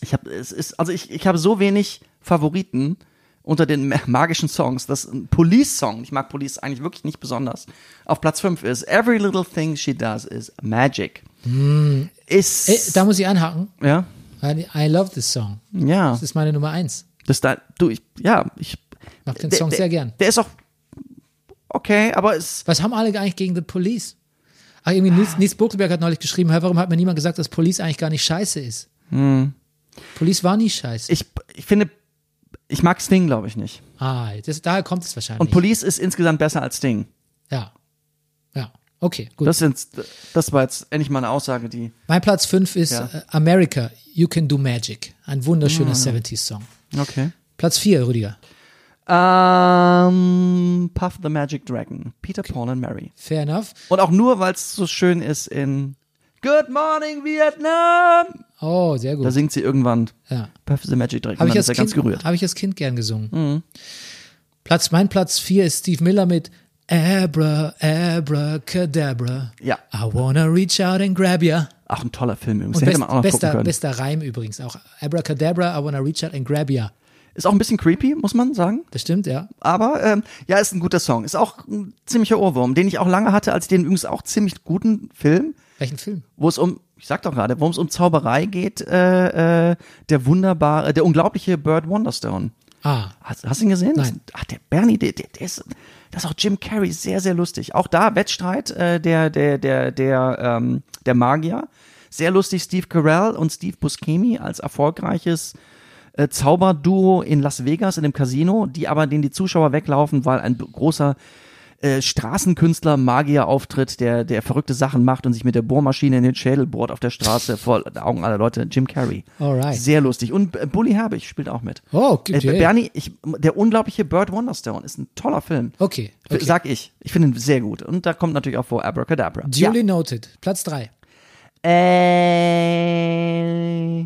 ich habe, es ist, also ich, ich habe so wenig Favoriten unter den ma- magischen Songs, dass ein Police-Song, ich mag Police eigentlich wirklich nicht besonders, auf Platz 5 ist Every Little Thing She Does is Magic. Ist, Ey, da muss ich einhaken. ja, I love this song. ja, Das ist meine Nummer 1. das da, du, ich, ja, ich, Mag den Song der, sehr gern. Der ist auch okay, aber es, Was haben alle eigentlich gegen The Police? Ach, irgendwie Nils, Nils Buckelberg hat neulich geschrieben, "Hä, warum hat mir niemand gesagt, dass Police eigentlich gar nicht scheiße ist? Police war nie scheiße. Hm. ich, ich finde, ich mag Sting, glaube ich, nicht. ah, das, daher kommt es wahrscheinlich. Und Police ist insgesamt besser als Sting. ja. Ja. Okay, gut. Das, sind, das war jetzt endlich mal eine Aussage, die. mein Platz 5 ist Ja. äh, America, You Can Do Magic. Ein wunderschöner Ah. 70s-Song. Okay. Platz 4, Rüdiger. Ähm, Puff the Magic Dragon. Peter, Paul and Mary. Fair enough. Und auch nur, weil es so schön ist in Good Morning Vietnam. Oh, sehr gut. Da singt sie irgendwann ja. Puff the Magic Dragon. Habe ich, als kind. Mhm. hab ich als Kind gern gesungen. Platz, mein Platz 4 ist Steve Miller mit Abra, Abracadabra. Ja. I wanna reach out and grab ya. Ach, ein toller Film übrigens. Und Den hätte best, man auch noch gucken bester, können. bester Reim übrigens auch. Abracadabra, I wanna reach out and grab ya. Ist auch ein bisschen creepy, muss man sagen. Das stimmt, ja. Aber ähm, ja, ist ein guter Song. Ist auch ein ziemlicher Ohrwurm, den ich auch lange hatte, als ich den übrigens auch ziemlich guten Film, Welchen Film? wo es um, ich sag doch gerade, worum es um Zauberei geht, äh, äh, der wunderbare, der unglaubliche Bird Wonderstone. Ah, Hast, hast du ihn gesehen? Nein. Ach, der Bernie, der, der, der ist, das ist auch Jim Carrey, sehr, sehr lustig. Auch da Wettstreit äh, der, der, der, der, ähm, der Magier. Sehr lustig, Steve Carell und Steve Buscemi als erfolgreiches äh, Zauberduo in Las Vegas in dem Casino, die aber denen die Zuschauer weglaufen, weil ein großer äh, Straßenkünstler, Magier auftritt, der, der verrückte Sachen macht und sich mit der Bohrmaschine in den Schädel bohrt auf der Straße vor den Augen aller Leute. Jim Carrey. Alright. Sehr lustig. Und äh, Bully Herbig spielt auch mit. Oh, Äh, okay. Bernie, ich, der unglaubliche Bird Wonderstone ist ein toller Film. Okay, okay. Sag ich. Ich finde ihn sehr gut. Und da kommt natürlich auch vor Abracadabra. Duly noted. Platz drei. Äh,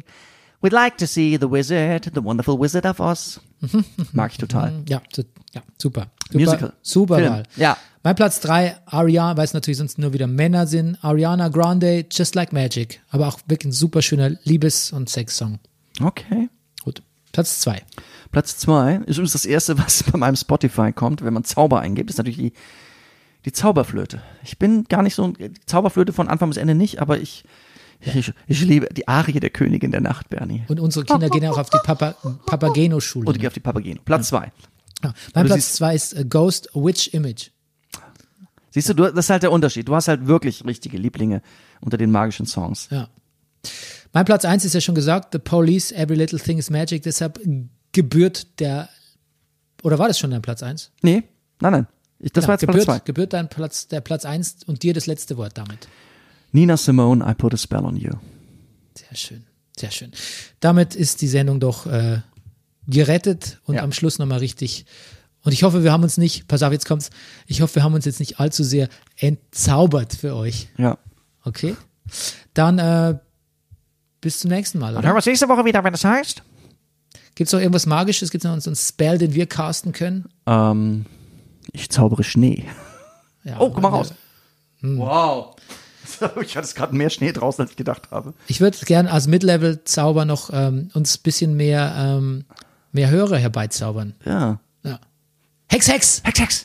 we'd like to see the wizard, the wonderful wizard of Oz. Mag ich total. Ja, su- ja super. super Musical. Super Film. Wahl. Ja. Mein Platz drei, Ariana, weil es natürlich sonst nur wieder Männer sind. Ariana Grande, Just Like Magic. Aber auch wirklich ein super schöner Liebes- und Sex-Song. Okay. Gut. Platz zwei. Platz zwei ist übrigens das erste, was bei meinem Spotify kommt, wenn man Zauber eingibt, ist natürlich die, die Zauberflöte. Ich bin gar nicht so, die Zauberflöte von Anfang bis Ende nicht, aber ich, ich, ich liebe die Arie der Königin der Nacht, Bernie. Und unsere Kinder gehen ja auch auf die Papa Papageno-Schule. Und ich gehe auf die Papageno. Platz zwei. Ja. Mein Platz zwei ist äh, Ghost Witch Image. Siehst du, du, das ist halt der Unterschied. Du hast halt wirklich richtige Lieblinge unter den magischen Songs. Ja. Mein Platz eins ist ja schon gesagt, The Police, Every Little Thing is Magic. Deshalb gebührt der, oder war das schon dein Platz eins? Nee, nein, nein. Ich, das Ja, war jetzt Platz gebührt, zwei. gebührt dein Platz, der Platz eins und dir das letzte Wort damit. Nina Simone, I put a spell on you. Sehr schön, sehr schön. Damit ist die Sendung doch äh, gerettet und Ja. am Schluss nochmal richtig. Und ich hoffe, wir haben uns nicht, pass auf, jetzt kommt's, ich hoffe, wir haben uns jetzt nicht allzu sehr entzaubert für euch. Ja. Okay? Dann äh, bis zum nächsten Mal. Dann Oder? hören wir uns nächste Woche wieder, wenn es heißt. Gibt es noch irgendwas Magisches? Gibt es noch so einen Spell, den wir casten können? Ähm, ich zaubere Schnee. Ja, Oh, guck mal raus. Hm. Wow. Ich hatte gerade mehr Schnee draußen, als ich gedacht habe. Ich würde gern als Mid-Level-Zauber noch ähm, uns ein bisschen mehr, ähm, mehr Hörer herbeizaubern. Ja. Ja. Hex, Hex! Hex, Hex.